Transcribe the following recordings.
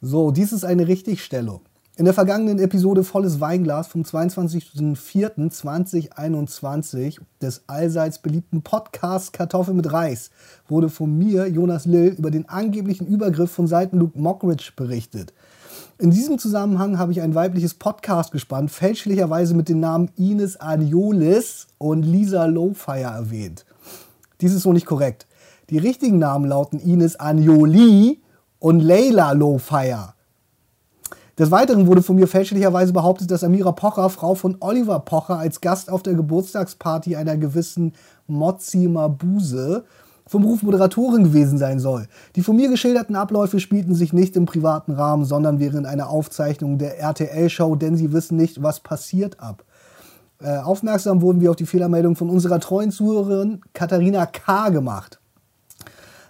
So, dies ist eine Richtigstellung. In der vergangenen Episode Volles Weinglas vom 22.04.2021 des allseits beliebten Podcasts Kartoffel mit Reis wurde von mir, Jonas Lill, über den angeblichen Übergriff von Seiten Luke Mockridge berichtet. In diesem Zusammenhang habe ich ein weibliches Podcast gespannt, fälschlicherweise mit den Namen Ines Aniolis und Lisa Lowfire erwähnt. Dies ist so nicht korrekt. Die richtigen Namen lauten Ines Anioli und Leila Lowfire. Des Weiteren wurde von mir fälschlicherweise behauptet, dass Amira Pocher, Frau von Oliver Pocher, als Gast auf der Geburtstagsparty einer gewissen Mozzi Mabuse vom Beruf Moderatorin gewesen sein soll. Die von mir geschilderten Abläufe spielten sich nicht im privaten Rahmen, sondern während einer Aufzeichnung der RTL-Show, denn sie wissen nicht, was passiert ab. Äh, aufmerksam wurden wir auf die Fehlermeldung von unserer treuen Zuhörerin Katharina K. gemacht.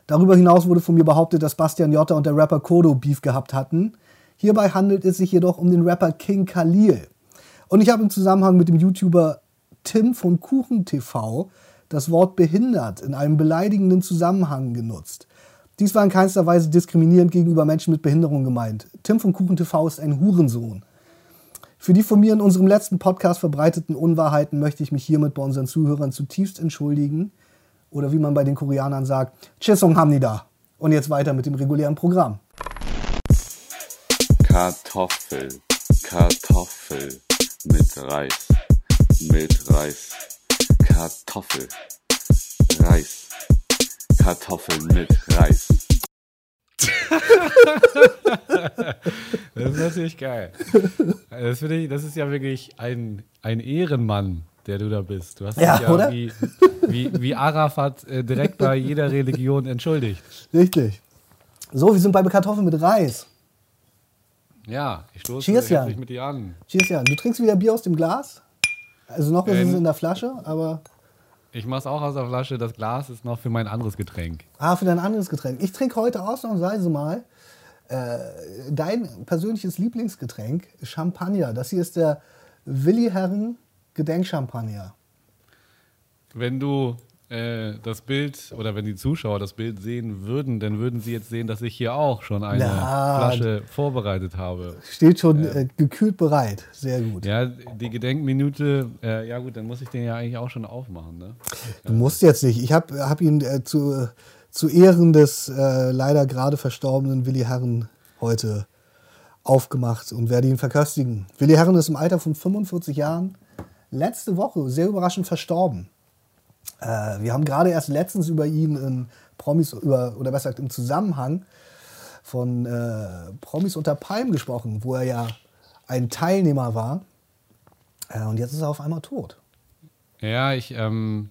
Darüber hinaus wurde von mir behauptet, dass Bastian Jotta und der Rapper Kodo Beef gehabt hatten. Hierbei handelt es sich jedoch um den Rapper King Khalil. Und ich habe im Zusammenhang mit dem YouTuber Tim von Kuchen TV das Wort behindert in einem beleidigenden Zusammenhang genutzt. Dies war in keinster Weise diskriminierend gegenüber Menschen mit Behinderung gemeint. Tim von Kuchen TV ist ein Hurensohn. Für die von mir in unserem letzten Podcast verbreiteten Unwahrheiten möchte ich mich hiermit bei unseren Zuhörern zutiefst entschuldigen. Oder wie man bei den Koreanern sagt, Chisung Hamnida. Und jetzt weiter mit dem regulären Programm. Kartoffel, Kartoffel mit Reis, mit Reis, Kartoffel, Reis, Kartoffel mit Reis. das ist natürlich geil. Das, ich, das ist ja wirklich ein, ein Ehrenmann, der du da bist. Du hast Ja, dich ja oder? Wie, wie, wie Arafat äh, direkt bei jeder Religion entschuldigt. Richtig. So, wir sind bei Kartoffeln mit Reis. Ja, ich stoße Cheers, Jan. mit dir an. Cheers, Jan. Du trinkst wieder Bier aus dem Glas? Also noch ist es Ähm. in der Flasche, aber. Ich mach's auch aus der Flasche. Das Glas ist noch für mein anderes Getränk. Ah, für dein anderes Getränk. Ich trinke heute ausnahmsweise mal äh, dein persönliches Lieblingsgetränk, Champagner. Das hier ist der Willi Herren Gedenkchampagner. Wenn du äh, das Bild oder wenn die Zuschauer das Bild sehen würden, dann würden sie jetzt sehen, dass ich hier auch schon eine Na, Flasche vorbereitet habe. Steht schon äh, gekühlt bereit. Sehr gut. Ja, die Gedenkminute, äh, ja gut, dann muss ich den ja eigentlich auch schon aufmachen, ne? Du musst jetzt nicht. Ich habe hab ihn äh, zu, zu Ehren des äh, leider gerade verstorbenen Willi Herren heute aufgemacht und werde ihn verköstigen. Willi Herren ist im Alter von 45 Jahren letzte Woche sehr überraschend verstorben. Äh, wir haben gerade erst letztens über ihn in Promis, über, oder besser gesagt im Zusammenhang von äh, Promis unter Palmen gesprochen, wo er ja ein Teilnehmer war. Äh, und jetzt ist er auf einmal tot. Ja, ich, ähm,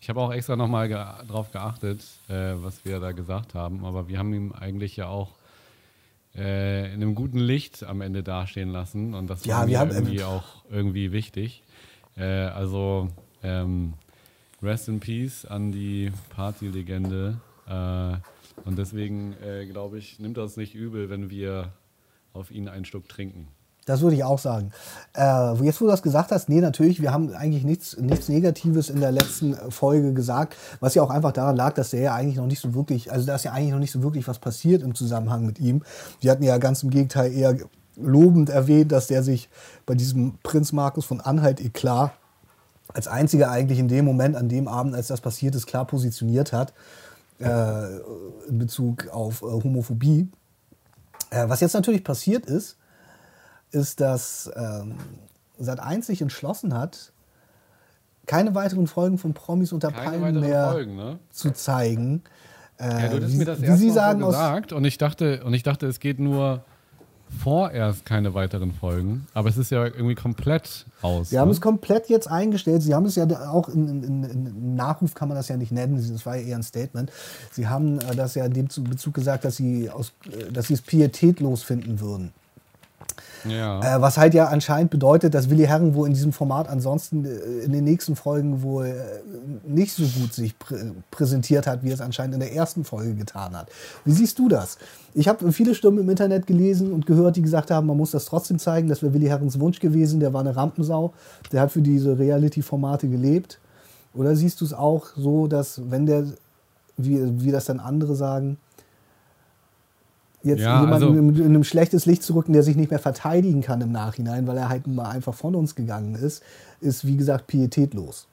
ich habe auch extra nochmal ge drauf geachtet, äh, was wir da gesagt haben, aber wir haben ihn eigentlich ja auch äh, in einem guten Licht am Ende dastehen lassen und das Ja, war mir haben- irgendwie auch irgendwie wichtig. Äh, also ähm, Rest in Peace an die Partylegende äh, und deswegen äh, glaube ich, nimmt das nicht übel, wenn wir auf ihn einen Schluck trinken. Das würde ich auch sagen. Äh, jetzt, wo du das gesagt hast, nee, natürlich, wir haben eigentlich nichts, nichts Negatives in der letzten Folge gesagt, was ja auch einfach daran lag, dass der ja eigentlich noch nicht so wirklich, also da ist ja eigentlich noch nicht so wirklich was passiert im Zusammenhang mit ihm. Wir hatten ja ganz im Gegenteil eher lobend erwähnt, dass der sich bei diesem Prinz Markus von Anhalt Eklat als einziger eigentlich in dem Moment, an dem Abend, als das passiert ist, klar positioniert hat äh, in Bezug auf äh, Homophobie. Äh, was jetzt natürlich passiert ist, ist, dass ähm, Sat1 sich entschlossen hat, keine weiteren Folgen von Promis unter Keine Palmen mehr Folgen, ne? zu zeigen. Äh, Ja, du hast wie, mir das wie erst Sie sagen, gesagt und ich dachte und ich dachte, es geht nur vorerst keine weiteren Folgen, aber es ist ja irgendwie komplett aus. Sie haben ne? es komplett jetzt eingestellt. Sie haben es ja auch in, in, in, Nachruf kann man das ja nicht nennen. Das war ja eher ein Statement. Sie haben äh, das ja in dem Zu- Bezug gesagt, dass sie, aus, äh, dass sie es pietätlos finden würden. Ja. Äh, was halt ja anscheinend bedeutet, dass Willi Herren wohl in diesem Format ansonsten äh, in den nächsten Folgen wohl äh, nicht so gut sich prä präsentiert hat, wie er es anscheinend in der ersten Folge getan hat. Wie siehst du das? Ich habe viele Stimmen im Internet gelesen und gehört, die gesagt haben, man muss das trotzdem zeigen. Das wäre Willi Herrens Wunsch gewesen. Der war eine Rampensau. Der hat für diese Reality-Formate gelebt. Oder siehst du es auch so, dass wenn der, wie, wie das dann andere sagen, jetzt Ja, jemanden also- in, in einem schlechtes Licht zu rücken, der sich nicht mehr verteidigen kann im Nachhinein, weil er halt mal einfach von uns gegangen ist, ist wie gesagt pietätlos.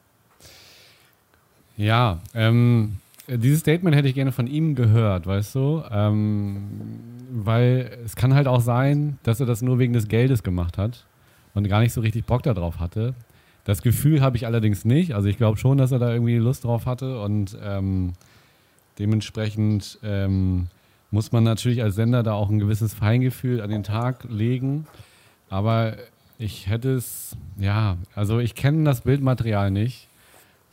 Ja, ähm, dieses Statement hätte ich gerne von ihm gehört, weißt du? Ähm, weil es kann halt auch sein, dass er das nur wegen des Geldes gemacht hat und gar nicht so richtig Bock darauf hatte. Das Gefühl habe ich allerdings nicht. Also ich glaube schon, dass er da irgendwie Lust drauf hatte und ähm, dementsprechend ähm, muss man natürlich als Sender da auch ein gewisses Feingefühl an den Tag legen. Aber ich hätte es, ja, also ich kenne das Bildmaterial nicht.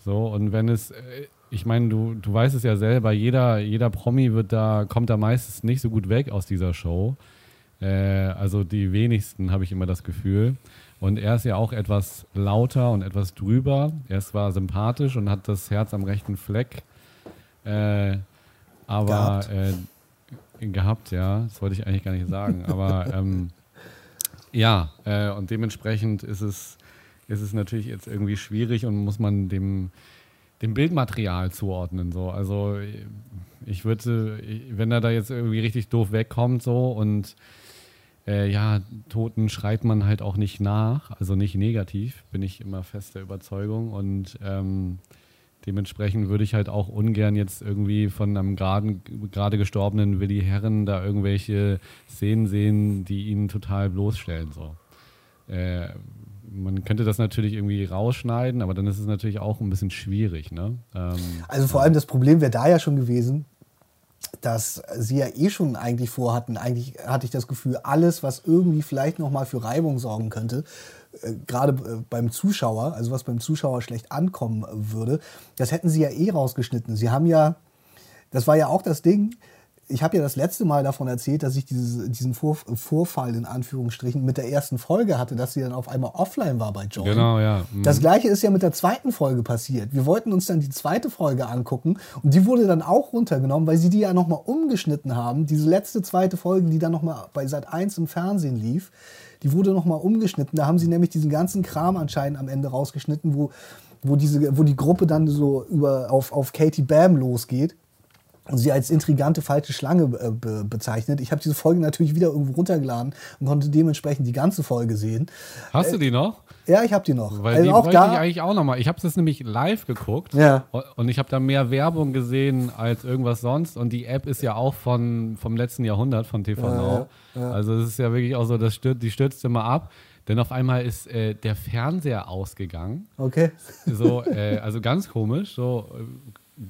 So, und wenn es, äh, ich meine, du, du weißt es ja selber, jeder, jeder Promi wird da, kommt da meistens nicht so gut weg aus dieser Show. Äh, also die wenigsten, habe ich immer das Gefühl. Und er ist ja auch etwas lauter und etwas drüber. Er ist zwar sympathisch und hat das Herz am rechten Fleck. Äh, aber. Äh, gehabt, ja. Das wollte ich eigentlich gar nicht sagen. Aber ähm, ja, äh, und dementsprechend ist es, ist es natürlich jetzt irgendwie schwierig und muss man dem, dem Bildmaterial zuordnen. So. Also ich würde, wenn er da jetzt irgendwie richtig doof wegkommt so und äh, ja, Toten schreit man halt auch nicht nach, also nicht negativ, bin ich immer fest der Überzeugung und ähm, dementsprechend würde ich halt auch ungern jetzt irgendwie von einem gerade gestorbenen Willi Herren da irgendwelche Szenen sehen, die ihn total bloßstellen. So. Äh, man könnte das natürlich irgendwie rausschneiden, aber dann ist es natürlich auch ein bisschen schwierig. Ne? Ähm, Also vor allem das Problem wäre da ja schon gewesen, dass sie ja eh schon eigentlich vorhatten, eigentlich hatte ich das Gefühl, alles, was irgendwie vielleicht nochmal für Reibung sorgen könnte, gerade äh, beim Zuschauer, also was beim Zuschauer schlecht ankommen würde, das hätten sie ja eh rausgeschnitten. Sie haben ja, das war ja auch das Ding, ich habe ja das letzte Mal davon erzählt, dass ich diese, diesen Vor Vorfall in Anführungsstrichen mit der ersten Folge hatte, dass sie dann auf einmal offline war bei Joy. genau, ja. Mhm. Das gleiche ist ja mit der zweiten Folge passiert. Wir wollten uns dann die zweite Folge angucken und die wurde dann auch runtergenommen, weil sie die ja nochmal umgeschnitten haben. Diese letzte zweite Folge, die dann nochmal bei Sat 1 im Fernsehen lief, die wurde nochmal umgeschnitten. Da haben sie nämlich diesen ganzen Kram anscheinend am Ende rausgeschnitten, wo, wo, diese, wo die Gruppe dann so über, auf, auf Katie Bam losgeht und sie als intrigante falsche Schlange äh, be bezeichnet. Ich habe diese Folge natürlich wieder irgendwo runtergeladen und konnte dementsprechend die ganze Folge sehen. Hast du die noch? Ja, ich habe die noch. Weil Also die auch wollte ich da, eigentlich auch nochmal. Ich habe das nämlich live geguckt. Ja. Und ich habe da mehr Werbung gesehen als irgendwas sonst. Und die App ist ja auch von, vom letzten Jahrhundert von TV Now. Also es ist ja wirklich auch so, das stürzt, die stürzt immer ab. Denn auf einmal ist äh, der Fernseher ausgegangen. okay. So, äh, also ganz komisch. So, äh,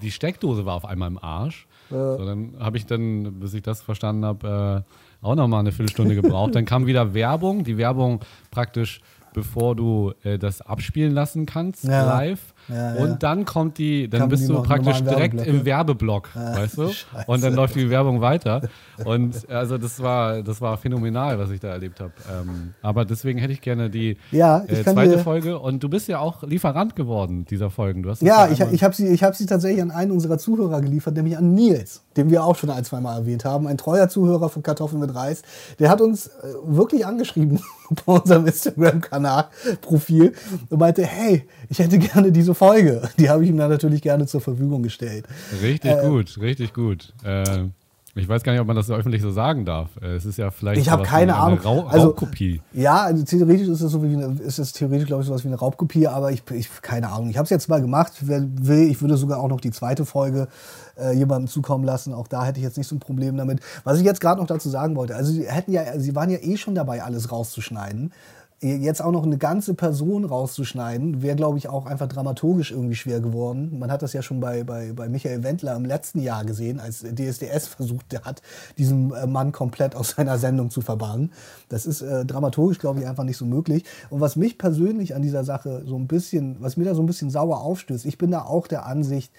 die Steckdose war auf einmal im Arsch. So, dann habe ich dann, bis ich das verstanden habe, äh, auch nochmal eine Viertelstunde gebraucht. Dann kam wieder Werbung. Die Werbung praktisch, bevor du äh, das abspielen lassen kannst, Ja. live. Ja, ja. Und dann kommt die, dann Kamen bist die du praktisch direkt im Werbeblock, weißt du? Scheiße. Und dann läuft die Werbung weiter. Und also das war, das war phänomenal, was ich da erlebt habe. Ähm, aber deswegen hätte ich gerne die Ja, ich äh, zweite Folge. Und du bist ja auch Lieferant geworden dieser Folgen. Du hast Ja, ich, ich habe sie, ich hab sie tatsächlich an einen unserer Zuhörer geliefert, nämlich an Nils, den wir auch schon ein, zwei Mal erwähnt haben. Ein treuer Zuhörer von Kartoffeln mit Reis. Der hat uns äh, wirklich angeschrieben bei unserem Instagram-Kanal-Profil und meinte, hey, ich hätte gerne diese Folge. Die habe ich ihm dann natürlich gerne zur Verfügung gestellt. Richtig Äh, gut, richtig gut. Äh, ich weiß gar nicht, ob man das öffentlich so sagen darf. Äh, es ist ja vielleicht Ich habe keine Ahnung. Rau Also- Raubkopie. Ja, also theoretisch ist es so wie eine, ist es theoretisch, glaube ich, sowas wie eine Raubkopie, aber ich, ich keine Ahnung. Ich habe es jetzt mal gemacht. Wer will, ich würde sogar auch noch die zweite Folge äh, jemandem zukommen lassen. Auch da hätte ich jetzt nicht so ein Problem damit. Was ich jetzt gerade noch dazu sagen wollte, also sie hätten ja, sie waren ja eh schon dabei, alles rauszuschneiden. Jetzt auch noch eine ganze Person rauszuschneiden, wäre, glaube ich, auch einfach dramaturgisch irgendwie schwer geworden. Man hat das ja schon bei, bei, bei Michael Wendler im letzten Jahr gesehen, als DSDS versucht hat, diesen äh, Mann komplett aus seiner Sendung zu verbannen. Das ist äh, dramaturgisch, glaube ich, einfach nicht so möglich. Und was mich persönlich an dieser Sache so ein bisschen, was mir da so ein bisschen sauer aufstößt, ich bin da auch der Ansicht,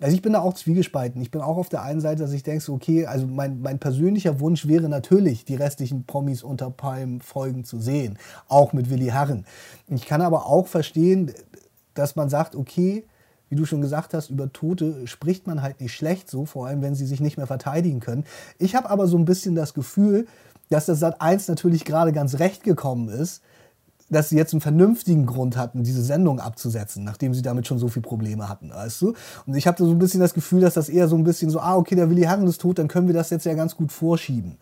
also ich bin da auch zwiegespalten. Ich bin auch auf der einen Seite, dass ich denke, okay, also mein, mein persönlicher Wunsch wäre natürlich, die restlichen Promis unter Palm-Folgen zu sehen. Auch mit Willi Herren. Ich kann aber auch verstehen, dass man sagt, okay, wie du schon gesagt hast, über Tote spricht man halt nicht schlecht so, vor allem wenn sie sich nicht mehr verteidigen können. Ich habe aber so ein bisschen das Gefühl, dass das Sat 1 natürlich gerade ganz recht gekommen ist, dass sie jetzt einen vernünftigen Grund hatten, diese Sendung abzusetzen, nachdem sie damit schon so viele Probleme hatten, weißt du? Und ich hatte so ein bisschen das Gefühl, dass das eher so ein bisschen so, ah, okay, der Willi Herren ist tot, dann können wir das jetzt ja ganz gut vorschieben.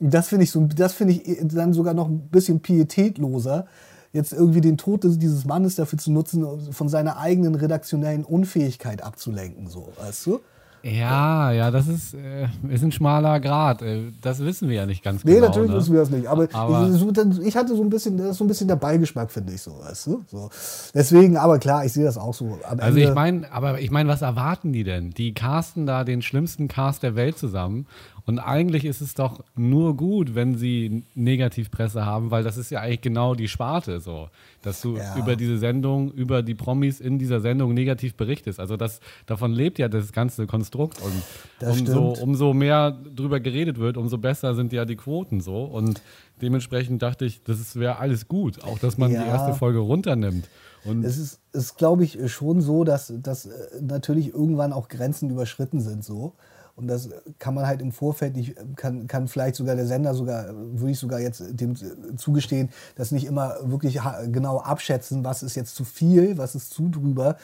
Das finde ich so, das ich dann sogar noch ein bisschen pietätloser, jetzt irgendwie den Tod dieses Mannes dafür zu nutzen, von seiner eigenen redaktionellen Unfähigkeit abzulenken, so, weißt du? Ja, ja, das ist, äh, ist ein schmaler Grad. Äh, das wissen wir ja nicht ganz nee, genau. Nee, natürlich ne? wissen wir das nicht. Aber, aber ich, ich, hatte so ein bisschen, das ist so ein bisschen der Beigeschmack, finde ich so, weißt du? So. Deswegen, aber klar, ich sehe das auch so. Am also Ende ich meine, aber ich meine, was erwarten die denn? Die casten da den schlimmsten Cast der Welt zusammen und eigentlich ist es doch nur gut, wenn sie Negativpresse haben, weil das ist ja eigentlich genau die Sparte so, dass du ja. über diese Sendung, über die Promis in dieser Sendung negativ berichtest. Also das, davon lebt ja das ganze Konstrukt und umso, umso mehr drüber geredet wird, umso besser sind ja die Quoten so und dementsprechend dachte ich, das wäre alles gut, auch dass man ja. die erste Folge runternimmt. Und es ist, ist glaube ich, schon so, dass, dass äh, natürlich irgendwann auch Grenzen überschritten sind so. Und das kann man halt im Vorfeld nicht, kann, kann vielleicht sogar der Sender sogar, würde ich sogar jetzt dem zugestehen, das nicht immer wirklich genau abschätzen, was ist jetzt zu viel, was ist zu drüber.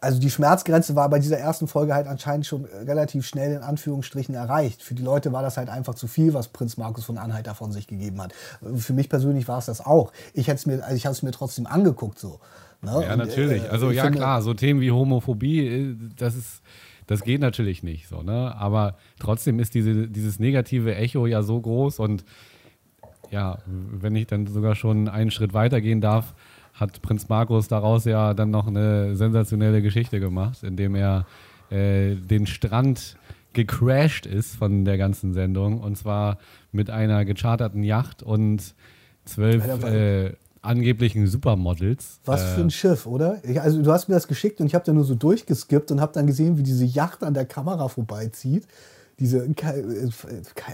Also die Schmerzgrenze war bei dieser ersten Folge halt anscheinend schon relativ schnell in Anführungsstrichen erreicht. Für die Leute war das halt einfach zu viel, was Prinz Markus von Anhalt davon sich gegeben hat. Für mich persönlich war es das auch. Ich hätte es mir, also ich habe es mir trotzdem angeguckt so. Ne? Ja, Und, natürlich. Äh, also ja finde, klar, so Themen wie Homophobie, äh, das ist das geht natürlich nicht so, ne? Aber trotzdem ist diese, dieses negative Echo ja so groß und ja, wenn ich dann sogar schon einen Schritt weitergehen darf, hat Prinz Markus daraus ja dann noch eine sensationelle Geschichte gemacht, indem er äh, den Strand gecrashed ist von der ganzen Sendung und zwar mit einer gecharterten Yacht und zwölf äh, angeblichen Supermodels. Was für ein äh, Schiff, oder? Ich, also du hast mir das geschickt und ich habe da nur so durchgeskippt und habe dann gesehen, wie diese Yacht an der Kamera vorbeizieht. Diese äh,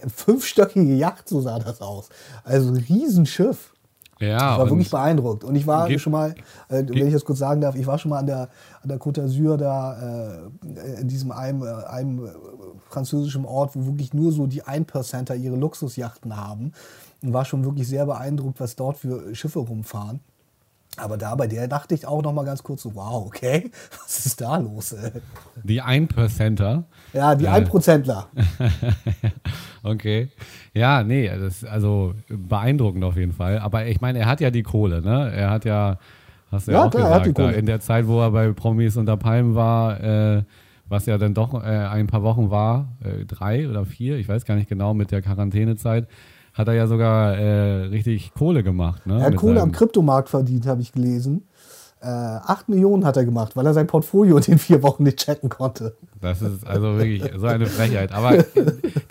fünfstöckige Yacht, so sah das aus. Also ein Riesenschiff. Ja, ich war wirklich beeindruckt. Und ich war schon mal, äh, wenn ich das kurz sagen darf, ich war schon mal an der, an der Côte d'Azur da, äh, in diesem einem, äh, einem französischen Ort, wo wirklich nur so die 1%er ihre Luxusjachten haben und war schon wirklich sehr beeindruckt, was dort für Schiffe rumfahren. Aber da bei der dachte ich auch noch mal ganz kurz so, wow, okay, was ist da los? Ey? Die 1%er? Ja, die äh. 1%ler. okay. Ja, nee, das also beeindruckend auf jeden Fall. Aber ich meine, er hat ja die Kohle, ne? Er hat ja, hast du ja, ja auch klar, gesagt, da, in der Zeit, wo er bei Promis unter Palmen war, äh, was ja dann doch äh, ein paar Wochen war, äh, drei oder vier, ich weiß gar nicht genau, mit der Quarantänezeit, hat er ja sogar äh, richtig Kohle gemacht. Ne? Er hat Kohle am Kryptomarkt verdient, habe ich gelesen. Äh, 8 Millionen hat er gemacht, weil er sein Portfolio in den vier Wochen nicht checken konnte. Das ist also wirklich so eine Frechheit. Aber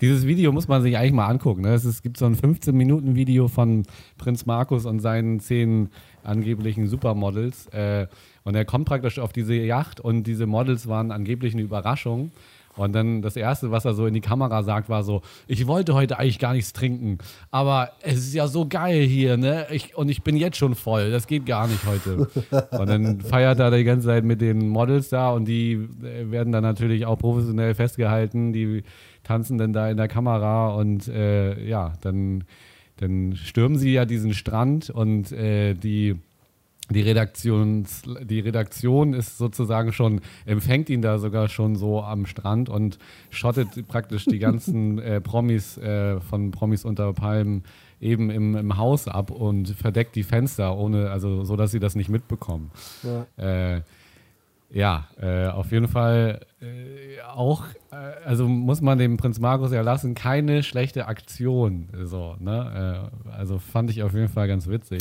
dieses Video muss man sich eigentlich mal angucken. Ne? Es, ist, gibt so ein 15-Minuten-Video von Prinz Markus und seinen zehn angeblichen Supermodels. Äh, und er kommt praktisch auf diese Yacht und diese Models waren angeblich eine Überraschung. Und dann das Erste, was er so in die Kamera sagt, war so, ich wollte heute eigentlich gar nichts trinken, aber es ist ja so geil hier, ne? Ich, und ich bin jetzt schon voll, das geht gar nicht heute. Und dann feiert er die ganze Zeit mit den Models da und die äh, werden dann natürlich auch professionell festgehalten, die tanzen dann da in der Kamera und äh, ja, dann, dann stürmen sie ja diesen Strand und äh, die die, Redaktions, die Redaktion ist sozusagen schon, empfängt ihn da sogar schon so am Strand und schottet praktisch die ganzen äh, Promis äh, von Promis unter Palmen eben im, im Haus ab und verdeckt die Fenster, ohne, also so dass sie das nicht mitbekommen. Ja. Äh, ja, äh, auf jeden Fall äh, auch, äh, also muss man dem Prinz Markus ja lassen, keine schlechte Aktion. So, ne? Äh, also fand ich auf jeden Fall ganz witzig.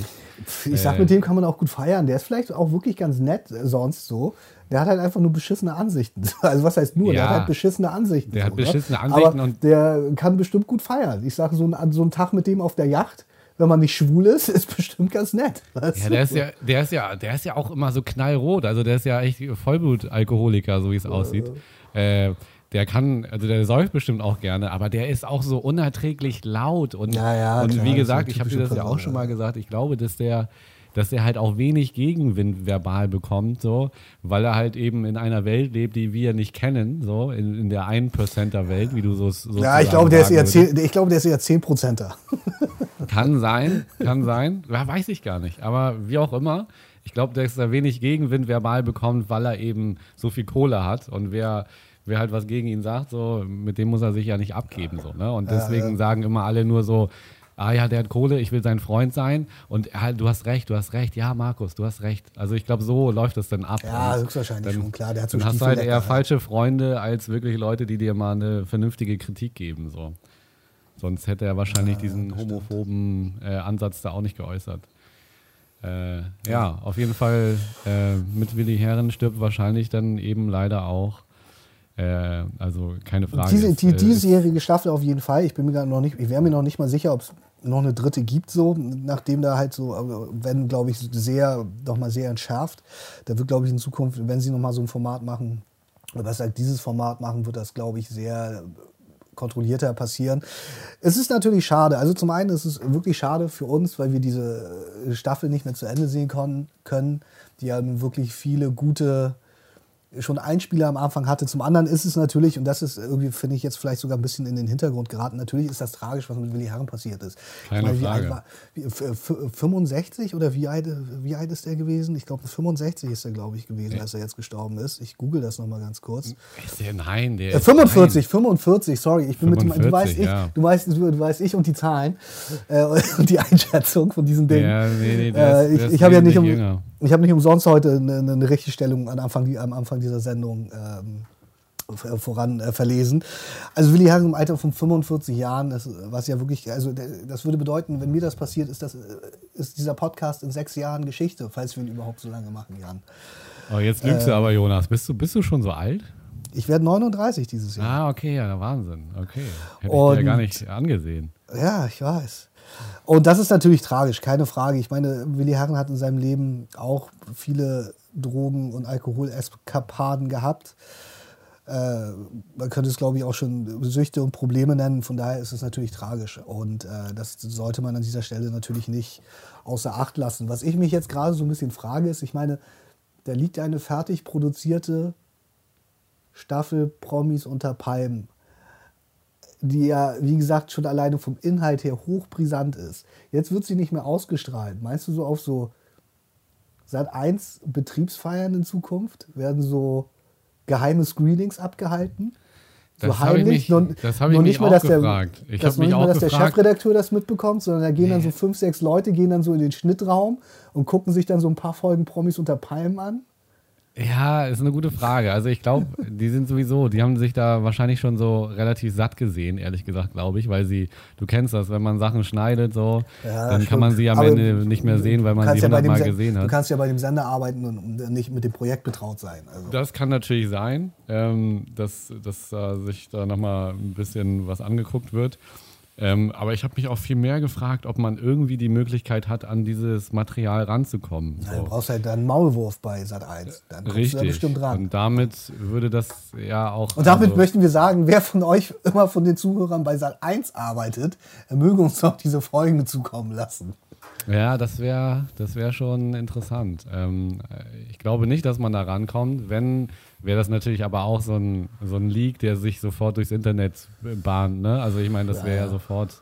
Ich sag, mit dem kann man auch gut feiern. Der ist vielleicht auch wirklich ganz nett äh, sonst so. Der hat halt einfach nur beschissene Ansichten. Also was heißt nur? Ja, der hat halt beschissene Ansichten. Der so, hat ne? beschissene Ansichten. Aber und der kann bestimmt gut feiern. Ich sage, so so ein Tag mit dem auf der Yacht, wenn man nicht schwul ist, ist bestimmt ganz nett. Ja, der ist ja, der ist ja, der ist ja auch immer so knallrot. Also der ist ja echt Vollblutalkoholiker, so wie es aussieht. Äh, der kann, also der säuft bestimmt auch gerne, aber der ist auch so unerträglich laut und, ja, ja, und klar, wie gesagt, ich habe dir das ja auch schon mal gesagt, ich glaube, dass der dass er halt auch wenig Gegenwind verbal bekommt, so, weil er halt eben in einer Welt lebt, die wir nicht kennen, so, in, in der 1%er Welt, wie du so Ja, ich glaube, der ist eher 10, ich glaube, der ist eher 10%er. Kann sein, kann sein. Ja, weiß ich gar nicht. Aber wie auch immer, ich glaube, dass er wenig Gegenwind verbal bekommt, weil er eben so viel Kohle hat. Und wer, wer halt was gegen ihn sagt, so, mit dem muss er sich ja nicht abgeben. So, ne? Und deswegen Ja, ja. sagen immer alle nur so, ah ja, der hat Kohle, ich will sein Freund sein. Und halt, du hast recht, du hast recht. Ja, Markus, du hast recht. Also ich glaube, so läuft das dann ab. Ja, höchstwahrscheinlich dann, schon, klar. Der hat so dann hast du halt eher ja. falsche Freunde als wirklich Leute, die dir mal eine vernünftige Kritik geben. So. Sonst hätte er wahrscheinlich diesen homophoben äh, Ansatz da auch nicht geäußert. Äh, ja, auf jeden Fall äh, mit Willi Herren stirbt wahrscheinlich dann eben leider auch. Äh, also keine Frage. Diese, Es, die äh, diesjährige Staffel auf jeden Fall. Ich bin mir noch nicht, ich wäre mir noch nicht mal sicher, ob es noch eine dritte gibt, so, nachdem da halt so, äh, wenn, glaube ich, sehr, noch mal sehr entschärft. Da wird, glaube ich, in Zukunft, wenn sie noch mal so ein Format machen, oder was halt dieses Format machen, wird das, glaube ich, sehr kontrollierter passieren. Es ist natürlich schade. Also zum einen ist es wirklich schade für uns, weil wir diese Staffel nicht mehr zu Ende sehen können, die ja wirklich viele gute schon Einspieler am Anfang hatte. Zum anderen ist es natürlich, und das ist irgendwie, finde ich, jetzt vielleicht sogar ein bisschen in den Hintergrund geraten, natürlich ist das tragisch, was mit Willi Herren passiert ist. Keine ich wie Frage. war, wie, f- f- 65 oder wie alt, wie alt ist der gewesen? Ich glaube, 65 ist er, glaube ich, gewesen, als er jetzt gestorben ist. Ich google das nochmal ganz kurz. Ist der, nein, der Äh, ist- 45, 45, sorry. Ich bin mit dem, du 45, weißt ich, ja. du weißt, du, du weißt ich und die Zahlen äh, und die Einschätzung von diesem Ding. Ja, nee, nee, der äh, ich ich habe ja nicht, um, ich habe nicht umsonst heute eine, eine Richtigstellung am Anfang, die, am Anfang dieser Sendung ähm, voran äh, verlesen. Also Willi Herren im Alter von 45 Jahren, das, was ja wirklich, also das würde bedeuten, wenn mir das passiert, ist, das, äh, ist dieser Podcast in sechs Jahren Geschichte, falls wir ihn überhaupt so lange machen, Jan. Oh, jetzt lügst Äh, du aber, Jonas. Bist du, bist du schon so alt? Ich werde 39 dieses Jahr. Ah, okay, ja, Wahnsinn. Okay. Hätte ich dir Und- ja gar nicht angesehen. Ja, ich weiß. Und das ist natürlich tragisch, keine Frage. Ich meine, Willi Herren hat in seinem Leben auch viele Drogen- und Alkoholeskapaden gehabt. Äh, man könnte es, glaube ich, auch schon Süchte und Probleme nennen. Von daher ist es natürlich tragisch. Und äh, das sollte man an dieser Stelle natürlich nicht außer Acht lassen. Was ich mich jetzt gerade so ein bisschen frage, ist, ich meine, da liegt eine fertig produzierte Staffel Promis unter Palmen die ja, wie gesagt, schon alleine vom Inhalt her hochbrisant ist. Jetzt wird sie nicht mehr ausgestrahlt. Meinst du so auf so Sat 1 Betriebsfeiern in Zukunft? Werden so geheime Screenings abgehalten? Das mich- Noch- das habe ich mich nicht mal, auch dass der, gefragt. Ich dass habe mich nicht mal, auch dass der gefragt. Chefredakteur das mitbekommt, sondern da gehen dann so fünf, sechs Leute, gehen dann so in den Schnittraum und gucken sich dann so ein paar Folgen Promis unter Palmen an. Ja, ist eine gute Frage. Also ich glaube, die sind sowieso, die haben sich da wahrscheinlich schon so relativ satt gesehen, ehrlich gesagt, glaube ich, weil sie, du kennst das, wenn man Sachen schneidet, so, Ja, dann schon. kann man sie am Aber Ende nicht mehr sehen, weil du man sie ja hundertmal Sen- gesehen Du hat. kannst ja bei dem Sender arbeiten und nicht mit dem Projekt betraut sein. Also. Das kann natürlich sein, ähm, dass, dass äh, sich da nochmal ein bisschen was angeguckt wird. Ähm, aber ich habe mich auch viel mehr gefragt, ob man irgendwie die Möglichkeit hat, an dieses Material ranzukommen. Ja, Du So. brauchst halt einen Maulwurf bei Sat 1. Dann kommst du da Richtig. bestimmt dran. Und damit würde das ja auch. Und damit also- möchten wir sagen, wer von euch immer von den Zuhörern bei Sat 1 arbeitet, er möge uns doch diese Folgen zukommen lassen. Ja, das wäre das wär schon interessant. Ähm, äh, ich glaube nicht, dass man da rankommt. Wenn, wäre das natürlich aber auch so ein, so ein Leak, der sich sofort durchs Internet bahnt. Ne? Also ich meine, das wäre ja, ja. sofort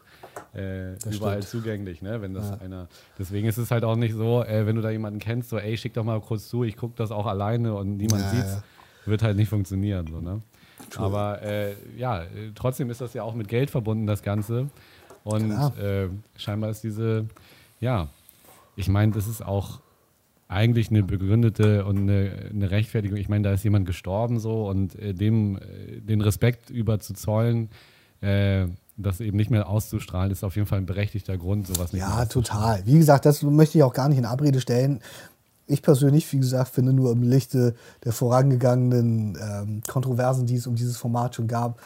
äh, überall stimmt. zugänglich, ne? wenn das einer. Deswegen ist es halt auch nicht so, äh, wenn du da jemanden kennst, so, ey, schick doch mal kurz zu, ich gucke das auch alleine und niemand Ja, sieht's, ja. wird halt nicht funktionieren. So, ne? Aber äh, ja, äh, trotzdem ist das ja auch mit Geld verbunden, das Ganze. Und äh, scheinbar ist diese, ja, ich meine, das ist auch eigentlich eine begründete und eine, eine Rechtfertigung. Ich meine, da ist jemand gestorben so und äh, dem äh, den Respekt über zu zollen, äh, das eben nicht mehr auszustrahlen, ist auf jeden Fall ein berechtigter Grund, sowas nicht Ja, total. Wie gesagt, das möchte ich auch gar nicht in Abrede stellen. Ich persönlich, wie gesagt, finde nur im Lichte der vorangegangenen ähm, Kontroversen, die es um dieses Format schon gab,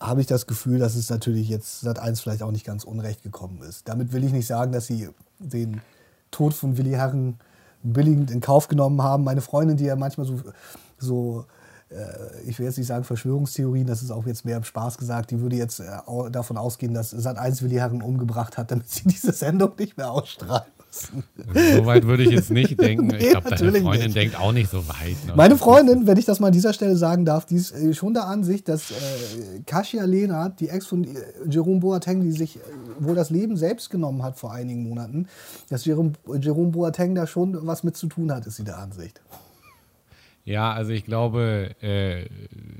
habe ich das Gefühl, dass es natürlich jetzt Sat 1 vielleicht auch nicht ganz unrecht gekommen ist. Damit will ich nicht sagen, dass sie den Tod von Willi Herren billigend in Kauf genommen haben. Meine Freundin, die ja manchmal so, so äh, ich will jetzt nicht sagen Verschwörungstheorien, das ist auch jetzt mehr im Spaß gesagt, die würde jetzt äh, davon ausgehen, dass Sat 1 Willi Herren umgebracht hat, damit sie diese Sendung nicht mehr ausstrahlen müssen. So weit würde ich jetzt nicht denken. Nee, ich glaube, deine Freundin nicht. denkt auch nicht so weit. Ne? Meine Freundin, wenn ich das mal an dieser Stelle sagen darf, die ist äh, schon der Ansicht, dass äh, Kasia Lehnert, die Ex von äh, Jerome Boateng, die sich äh, wohl das Leben selbst genommen hat vor einigen Monaten, dass Jerome, Jerome Boateng da schon was mit zu tun hat, ist sie der Ansicht. Ja, also ich glaube, äh,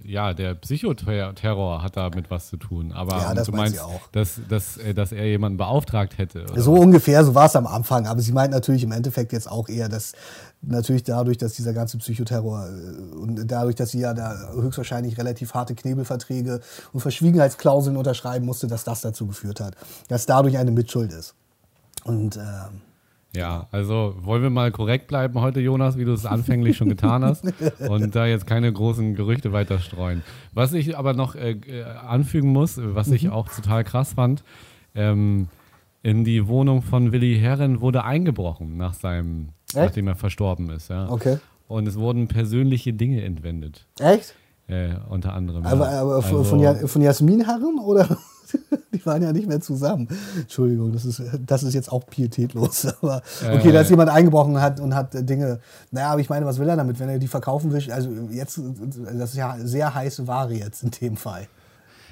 ja, der Psychoterror hat damit was zu tun. Aber Ja, das du meinst, auch. Dass, dass, äh, dass er jemanden beauftragt hätte. Oder? So ungefähr, so war es am Anfang. Aber sie meint natürlich im Endeffekt jetzt auch eher, dass natürlich dadurch, dass dieser ganze Psychoterror äh, und dadurch, dass sie ja da höchstwahrscheinlich relativ harte Knebelverträge und Verschwiegenheitsklauseln unterschreiben musste, dass das dazu geführt hat, dass dadurch eine Mitschuld ist. Und ähm, Ja, also wollen wir mal korrekt bleiben heute, Jonas, wie du es anfänglich schon getan hast und da jetzt keine großen Gerüchte weiter streuen. Was ich aber noch äh, äh, anfügen muss, was ich auch total krass fand, ähm, in die Wohnung von Willi Herren wurde eingebrochen nach seinem, Echt? nachdem er verstorben ist. Ja. Okay. Und es wurden persönliche Dinge entwendet, echt? äh, unter anderem. Aber, ja. aber Also- von, Ja- von Jasmin Herren oder? Die waren ja nicht mehr zusammen. Entschuldigung, das ist, das ist jetzt auch pietätlos. Aber okay, Äh. dass jemand eingebrochen hat und hat äh, Dinge. Naja, aber ich meine, was will er damit, wenn er die verkaufen will? Also jetzt, das ist ja sehr heiße Ware jetzt in dem Fall.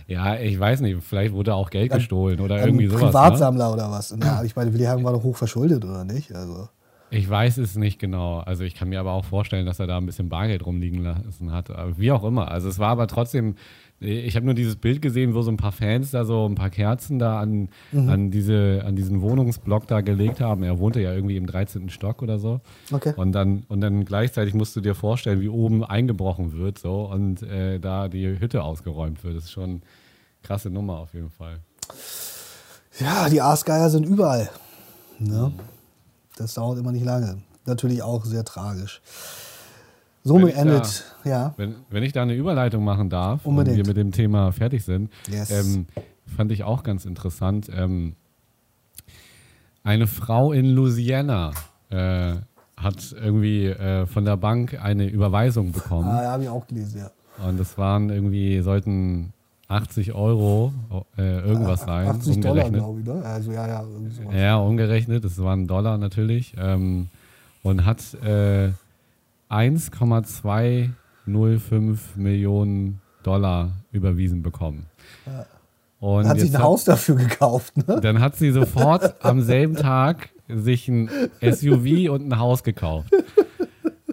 Ja, ich weiß nicht, vielleicht wurde auch Geld Dann- gestohlen oder Ein irgendwie sowas. Ne? Privatsammler oder was? Ja, ich meine, Willi Herren war doch hoch verschuldet, oder nicht? Also. Ich weiß es nicht genau. Also ich kann mir aber auch vorstellen, dass er da ein bisschen Bargeld rumliegen lassen hat. Aber wie auch immer. Also es war aber trotzdem, ich habe nur dieses Bild gesehen, wo so ein paar Fans da so ein paar Kerzen da an, Mhm. an, diese, an diesen Wohnungsblock da gelegt haben. Er wohnte ja irgendwie im 13. Stock oder so. Okay. Und dann, und dann gleichzeitig musst du dir vorstellen, wie oben eingebrochen wird so und äh, da die Hütte ausgeräumt wird. Das ist schon eine krasse Nummer auf jeden Fall. Ja, die Aasgeier sind überall. Ne? Mhm. Das dauert immer nicht lange. Natürlich auch sehr tragisch. Somit ich da- endet, ja. Wenn, wenn ich da eine Überleitung machen darf Unbedingt. und wir mit dem Thema fertig sind, Yes. ähm, fand ich auch ganz interessant. Ähm, eine Frau in Louisiana äh, hat irgendwie äh, von der Bank eine Überweisung bekommen. Ah, ja, habe ich auch gelesen, ja. Und das waren irgendwie, sollten 80 Euro äh, irgendwas sein. 80 Dollar, glaube ich, ne? Also, ja, ja. Ja, umgerechnet, das waren Dollar natürlich. Ähm, und hat äh, 1,205 Millionen Dollar überwiesen bekommen. Und Hat sich jetzt ein Haus dafür gekauft, ne? Dann hat sie sofort am selben Tag sich ein SUV und ein Haus gekauft.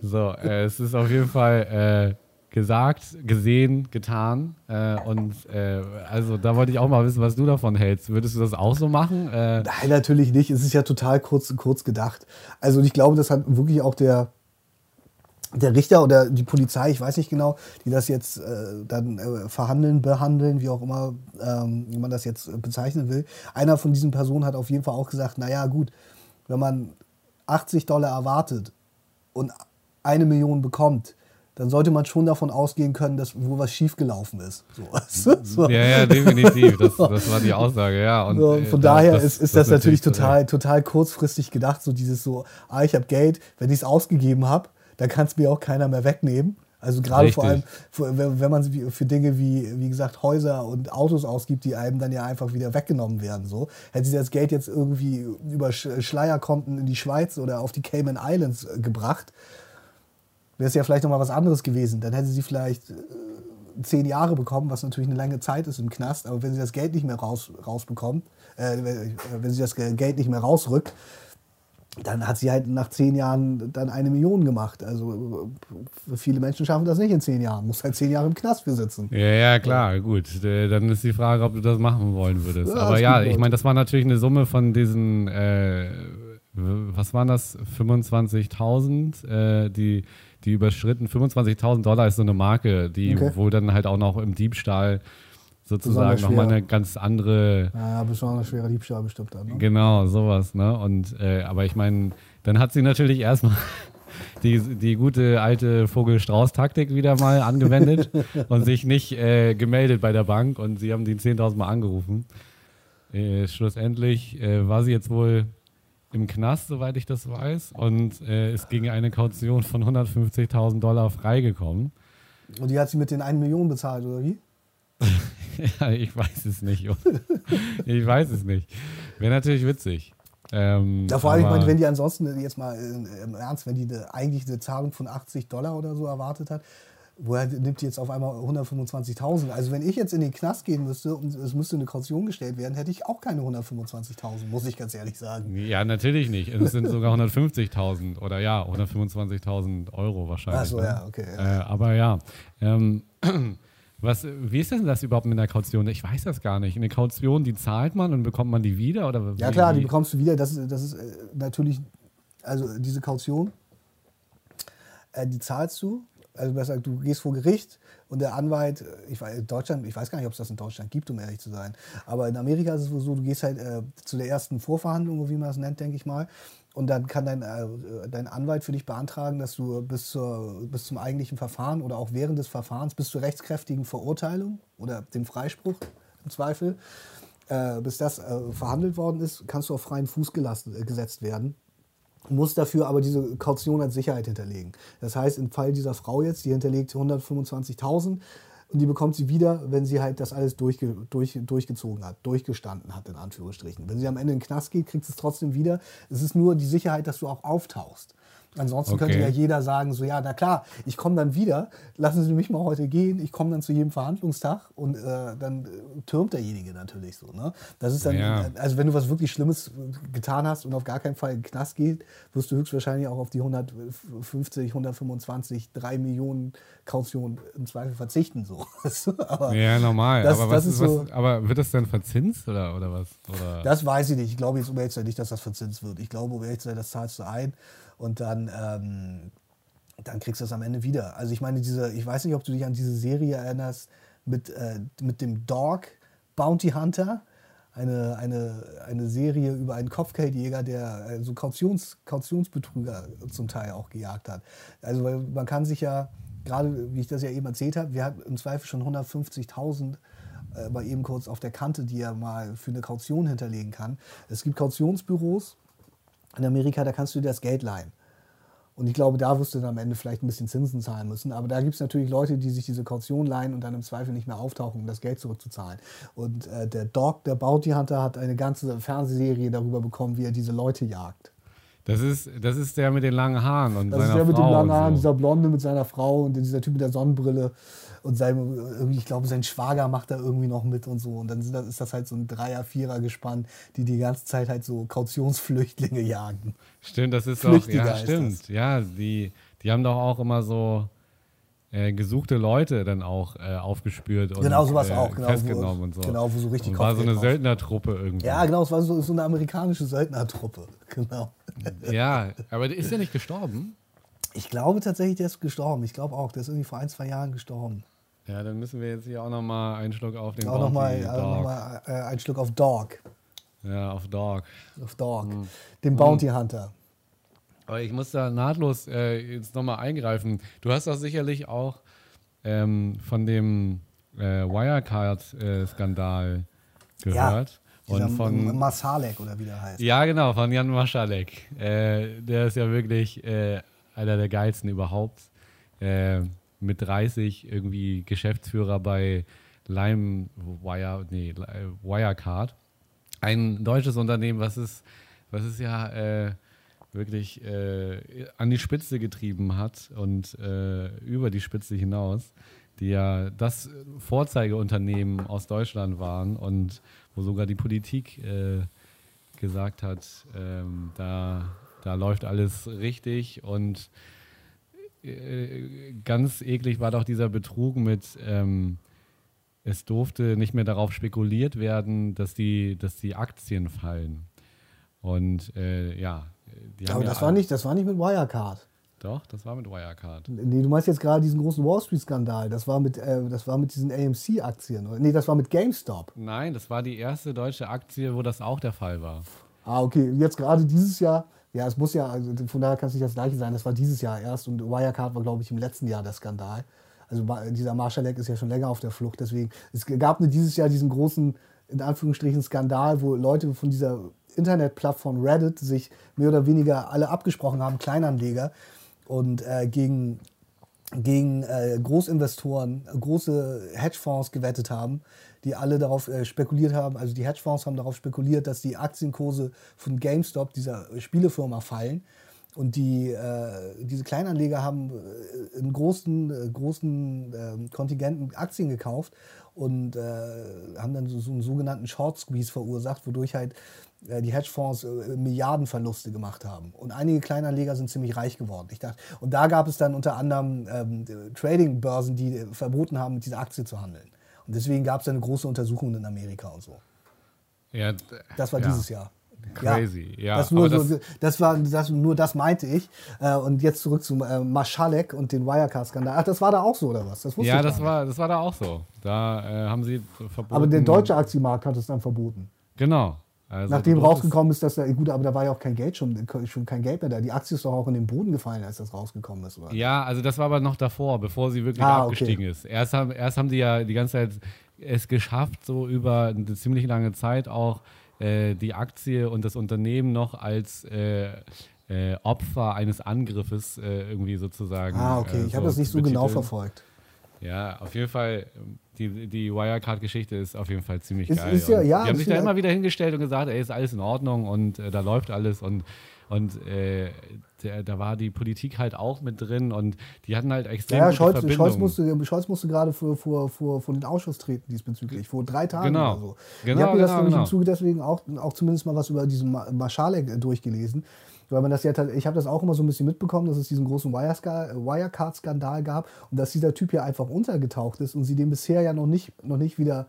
So, äh, es ist auf jeden Fall äh, gesagt, gesehen, getan. Äh, und äh, also da wollte ich auch mal wissen, was du davon hältst. Würdest du das auch so machen? Äh, Nein, natürlich nicht. Es ist ja total kurz, kurz gedacht. Also ich glaube, das hat wirklich auch der, der Richter oder die Polizei, ich weiß nicht genau, die das jetzt äh, dann äh, verhandeln, behandeln, wie auch immer, ähm, wie man das jetzt äh, bezeichnen will. Einer von diesen Personen hat auf jeden Fall auch gesagt, naja gut, wenn man 80 Dollar erwartet und eine Million bekommt, dann sollte man schon davon ausgehen können, dass wohl was schiefgelaufen ist. So, so. ja, ja, definitiv. Das, das war die Aussage, ja. Und, So, äh, von da- daher ist, ist das, natürlich total, total kurzfristig gedacht. So dieses so, ah, ich habe Geld, wenn ich es ausgegeben habe, dann kann es mir auch keiner mehr wegnehmen. Also gerade vor allem, wenn man für für Dinge wie, wie gesagt, Häuser und Autos ausgibt, die einem dann ja einfach wieder weggenommen werden. So. Hätte sie das Geld jetzt irgendwie über Sch- Schleierkonten in die Schweiz oder auf die Cayman Islands äh, gebracht, wäre es ja vielleicht nochmal was anderes gewesen. Dann hätte sie vielleicht äh, zehn Jahre bekommen, was natürlich eine lange Zeit ist im Knast. Aber wenn sie das Geld nicht mehr raus, rausbekommt, äh, wenn sie das Geld nicht mehr rausrückt, dann hat sie halt nach zehn Jahren dann eine Million gemacht. Also äh, viele Menschen schaffen das nicht in zehn Jahren. Muss halt zehn Jahre im Knast für sitzen. Ja, ja, klar, gut. Äh, Dann ist die Frage, ob du das machen wollen würdest. Ja, Aber ja, ich meine, das war natürlich eine Summe von diesen, äh, was waren das, 25.000, äh, die, die überschritten. 25.000 Dollar ist so eine Marke, die Okay. wohl dann halt auch noch im Diebstahl sozusagen nochmal eine ganz andere Ja, besonders schwerer Diebstahl bestimmt dann. Ne? Genau, sowas, ne? Und äh, aber ich meine, dann hat sie natürlich erstmal die, die gute alte Vogel-Strauß-Taktik wieder mal angewendet und sich nicht äh, gemeldet bei der Bank und sie haben die 10.000 Mal angerufen. Äh, schlussendlich äh, war sie jetzt wohl im Knast, soweit ich das weiß, und äh, ist gegen eine Kaution von 150.000 Dollar freigekommen. Und die hat sie mit den 1 Million bezahlt, oder wie? ja, ich weiß es nicht. ich weiß es nicht. Wäre natürlich witzig. Ähm, Ja, vor allem, ich meine, wenn die ansonsten jetzt mal äh, im Ernst, wenn die eine, eigentlich eine Zahlung von 80 Dollar oder so erwartet hat, woher nimmt die jetzt auf einmal 125.000? Also wenn ich jetzt in den Knast gehen müsste und es müsste eine Kaution gestellt werden, hätte ich auch keine 125.000, muss ich ganz ehrlich sagen. Ja, natürlich nicht. Es sind sogar 150.000 oder ja, 125.000 Euro wahrscheinlich. Ach so, ne? ja, okay, Äh, aber ja, ähm, was, wie ist denn das überhaupt mit einer Kaution? Ich weiß das gar nicht. Eine Kaution, die zahlt man und bekommt man die wieder? Oder Ja klar, die bekommst du wieder. Das, ist- das ist äh, natürlich, also diese Kaution, äh, die zahlst du. Also besser, du gehst vor Gericht und der Anwalt, ich weiß, Deutschland, ich weiß gar nicht, ob es das in Deutschland gibt, um ehrlich zu sein. Aber in Amerika ist es so, du gehst halt äh, zu der ersten Vorverhandlung, wie man das nennt, denke ich mal. Und dann kann dein, äh, dein Anwalt für dich beantragen, dass du bis, zur, bis zum eigentlichen Verfahren oder auch während des Verfahrens bis zur rechtskräftigen Verurteilung oder dem Freispruch im Zweifel, äh, bis das äh, verhandelt worden ist, kannst du auf freien Fuß gelassen, äh, gesetzt werden. Muss dafür aber diese Kaution als Sicherheit hinterlegen. Das heißt, im Fall dieser Frau jetzt, die hinterlegt 125.000 und die bekommt sie wieder, wenn sie halt das alles durchge durch, durchgezogen hat, durchgestanden hat, in Anführungsstrichen. Wenn sie am Ende in den Knast geht, kriegt sie es trotzdem wieder. Es ist nur die Sicherheit, dass du auch auftauchst. Ansonsten könnte Okay. ja jeder sagen, so ja, na klar, ich komme dann wieder, lassen Sie mich mal heute gehen, ich komme dann zu jedem Verhandlungstag und äh, dann äh, türmt derjenige natürlich so. Ne? Das ist dann, Ja. also wenn du was wirklich Schlimmes äh, getan hast und auf gar keinen Fall in den Knast geht, wirst du höchstwahrscheinlich auch auf die 150, 125, 3 Millionen Kaution im Zweifel verzichten. So. aber Ja, normal. Das- aber, das ist, so- was, aber wird das dann verzinst oder, oder was? Oder? Das weiß ich nicht. Ich glaube jetzt um ehrlich zu sein nicht, dass das verzinst wird. Ich glaube, um ehrlich zu sein, das zahlst du ein und dann, ähm, dann kriegst du es am Ende wieder. Also ich meine, diese, ich weiß nicht, ob du dich an diese Serie erinnerst mit, äh, mit dem Dog Bounty Hunter. Eine, eine, eine Serie über einen Kopfgeldjäger, der äh, so Kautions, Kautionsbetrüger zum Teil auch gejagt hat. Also weil man kann sich ja, gerade wie ich das ja eben erzählt habe, wir hatten im Zweifel schon 150.000 äh, mal eben kurz auf der Kante, die er mal für eine Kaution hinterlegen kann. Es gibt Kautionsbüros in Amerika, da kannst du dir das Geld leihen. Und ich glaube, da wirst du dann am Ende vielleicht ein bisschen Zinsen zahlen müssen. Aber da gibt es natürlich Leute, die sich diese Kaution leihen und dann im Zweifel nicht mehr auftauchen, um das Geld zurückzuzahlen. Und äh, der Dog, der Bounty Hunter, hat eine ganze Fernsehserie darüber bekommen, wie er diese Leute jagt. Das ist, das ist der mit den langen Haaren und Das ist seiner der mit Frau dem langen Haaren, so. dieser Blonde mit seiner Frau und dieser Typ mit der Sonnenbrille. Und sein, irgendwie, ich glaube, sein Schwager macht da irgendwie noch mit und so. Und dann das, ist das halt so ein Dreier-, Vierer-Gespann, die die ganze Zeit halt so Kautionsflüchtlinge jagen. Stimmt, das ist doch, Flüchtiger ja, stimmt. Ja, die, die haben doch auch immer so äh, gesuchte Leute dann auch äh, aufgespürt und Genau, sowas äh, auch, genau, wo- festgenommen und so. genau, wo so richtig und war so eine drauf. Söldnertruppe irgendwie. Ja, genau, es war so, so eine amerikanische Söldnertruppe. Genau. Ja, aber der ist ja nicht gestorben. Ich glaube tatsächlich, der ist gestorben. Ich glaube auch, der ist irgendwie vor ein, zwei Jahren gestorben. Ja, dann müssen wir jetzt hier auch nochmal einen Schluck auf den Auch nochmal äh, noch mal, äh, ein Stück auf Dog. Ja, auf Dog. Auf Dog. Mhm. Den Bounty Hunter. Aber ich muss da nahtlos äh, jetzt nochmal eingreifen. Du hast doch sicherlich auch ähm, von dem äh, Wirecard-Skandal gehört. Dieser und von, Masalek oder wie der heißt. ja, genau, von Jan Maschalek. Äh, der ist ja wirklich äh, einer der geilsten überhaupt. Mit 30 irgendwie Geschäftsführer bei LimeWire, nee, Li- Wirecard. Ein deutsches Unternehmen, was es, was es ja äh, wirklich äh, an die Spitze getrieben hat und äh, über die Spitze hinaus, die ja das Vorzeigeunternehmen aus Deutschland waren und wo sogar die Politik äh, gesagt hat, ähm, da, da läuft alles richtig und äh, ganz eklig war doch dieser Betrug mit, ähm, es durfte nicht mehr darauf spekuliert werden, dass die, dass die Aktien fallen. Und äh, ja, Aber ja das war, nicht, das war nicht mit Wirecard. Doch, das war mit Wirecard. Nee, du meinst jetzt gerade diesen großen Wall Street-Skandal. Das, war mit, äh, das war mit diesen AMC-Aktien. Nee, das war mit GameStop. Nein, das war die erste deutsche Aktie, wo das auch der Fall war. Ah, okay. Jetzt gerade dieses Jahr. Ja, es muss ja, also von daher kann es nicht das gleiche sein. Das war dieses Jahr erst und Wirecard war, glaube ich, im letzten Jahr der Skandal. Also dieser Marschalek ist ja schon länger auf der Flucht. Deswegen, es gab dieses Jahr diesen großen, in Anführungsstrichen, Skandal, wo Leute von dieser Internetplattform Reddit sich mehr oder weniger alle abgesprochen haben, Kleinanleger, und äh, gegen gegen äh, Großinvestoren, große Hedgefonds gewettet haben, die alle darauf äh, spekuliert haben, also die Hedgefonds haben darauf spekuliert, dass die Aktienkurse von GameStop, dieser Spielefirma, fallen. Und die, äh, diese Kleinanleger haben äh, in großen, äh, großen ähm, Kontingenten Aktien gekauft und äh, haben dann so, so einen sogenannten Short Squeeze verursacht, wodurch halt äh, die Hedgefonds äh, Milliardenverluste gemacht haben. Und einige Kleinanleger sind ziemlich reich geworden. Ich dachte, und da gab es dann unter anderem ähm, Trading-Börsen, die verboten haben, mit dieser Aktie zu handeln. Und deswegen gab es eine große Untersuchung in Amerika und so. Ja, das war ja. dieses Jahr. Crazy, ja. das, nur das, so, das, war, das, nur das meinte ich. Äh, und jetzt zurück zu äh, Maschalek und den Wirecard-Skandal. Ach, das war da auch so, oder was? Das ja, das war, das war da auch so. Da äh, haben sie verboten. Aber der deutsche Aktienmarkt hat es dann verboten. Genau. Also Nachdem rausgekommen ist, dass da, gut, aber da war ja auch kein Geld schon, schon kein Geld mehr da. Die Aktie ist doch auch in den Boden gefallen, als das rausgekommen ist, oder? Ja, also das war aber noch davor, bevor sie wirklich ah, abgestiegen okay. ist. Erst haben, erst haben die ja die ganze Zeit es geschafft, so über eine ziemlich lange Zeit auch äh, die Aktie und das Unternehmen noch als äh, äh, Opfer eines Angriffes äh, irgendwie sozusagen. Ah, okay, ich so habe das nicht so genau verfolgt. Ja, auf jeden Fall, die, die Wirecard-Geschichte ist auf jeden Fall ziemlich ist, geil. Ist ja, ja, die haben sich da immer wieder hingestellt und gesagt, ey, ist alles in Ordnung und äh, da läuft alles und und äh, der, da war die Politik halt auch mit drin und die hatten halt extrem ja, Scholz, Scholz musste, Scholz musste gerade vor, vor, vor, vor den Ausschuss treten diesbezüglich, vor drei Tagen genau. oder so. Genau, ich habe mir das genau, genau. im Zuge deswegen auch, auch zumindest mal was über diesen Marschalek durchgelesen. Weil man das ja, ich habe das auch immer so ein bisschen mitbekommen, dass es diesen großen Wirecard-Skandal gab und dass dieser Typ ja einfach untergetaucht ist und sie den bisher ja noch nicht, noch nicht wieder,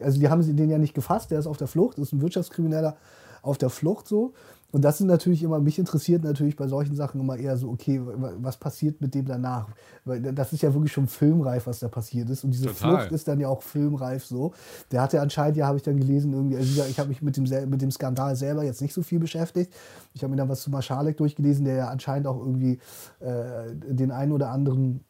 also die haben den ja nicht gefasst, der ist auf der Flucht, ist ein Wirtschaftskrimineller auf der Flucht so. Und das sind natürlich immer, mich interessiert natürlich bei solchen Sachen immer eher so, okay, was passiert mit dem danach? Weil das ist ja wirklich schon filmreif, was da passiert ist. Und diese Total. Flucht ist dann ja auch filmreif so. Der hatte anscheinend, ja, habe ich dann gelesen, irgendwie, also ich habe mich mit dem, mit dem Skandal selber jetzt nicht so viel beschäftigt. Ich habe mir dann was zu Marschalek durchgelesen, der ja anscheinend auch irgendwie äh, den einen oder anderen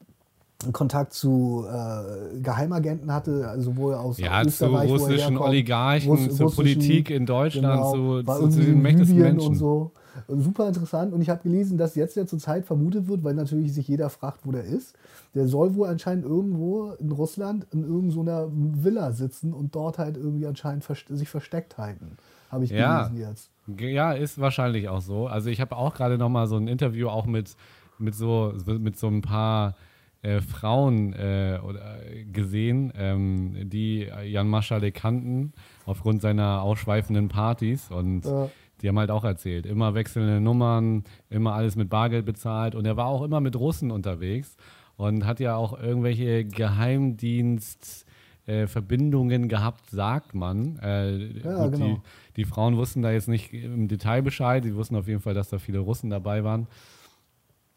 Kontakt zu äh, Geheimagenten hatte, also wo er aus ja, Österreich, zu russischen Oligarchen, Russ, zur Politik in Deutschland, genau, zu, zu, zu den mächtigsten Menschen. Und so. Super interessant. Und ich habe gelesen, dass jetzt ja zurzeit vermutet wird, weil natürlich sich jeder fragt, wo der ist. Der soll wohl anscheinend irgendwo in Russland in irgendeiner Villa sitzen und dort halt irgendwie anscheinend sich versteckt halten. Habe ich ja. gelesen jetzt. Ja, ist wahrscheinlich auch so. Also ich habe auch gerade noch mal so ein Interview auch mit, mit, so, mit so ein paar äh, Frauen äh, gesehen, ähm, die Jan Maschalek kannten, aufgrund seiner ausschweifenden Partys. Und ja. die haben halt auch erzählt, immer wechselnde Nummern, immer alles mit Bargeld bezahlt. Und er war auch immer mit Russen unterwegs und hat ja auch irgendwelche Geheimdienst- äh, Verbindungen gehabt, sagt man. Äh, ja, genau. die, die, Frauen wussten da jetzt nicht im Detail Bescheid. Die wussten auf jeden Fall, dass da viele Russen dabei waren.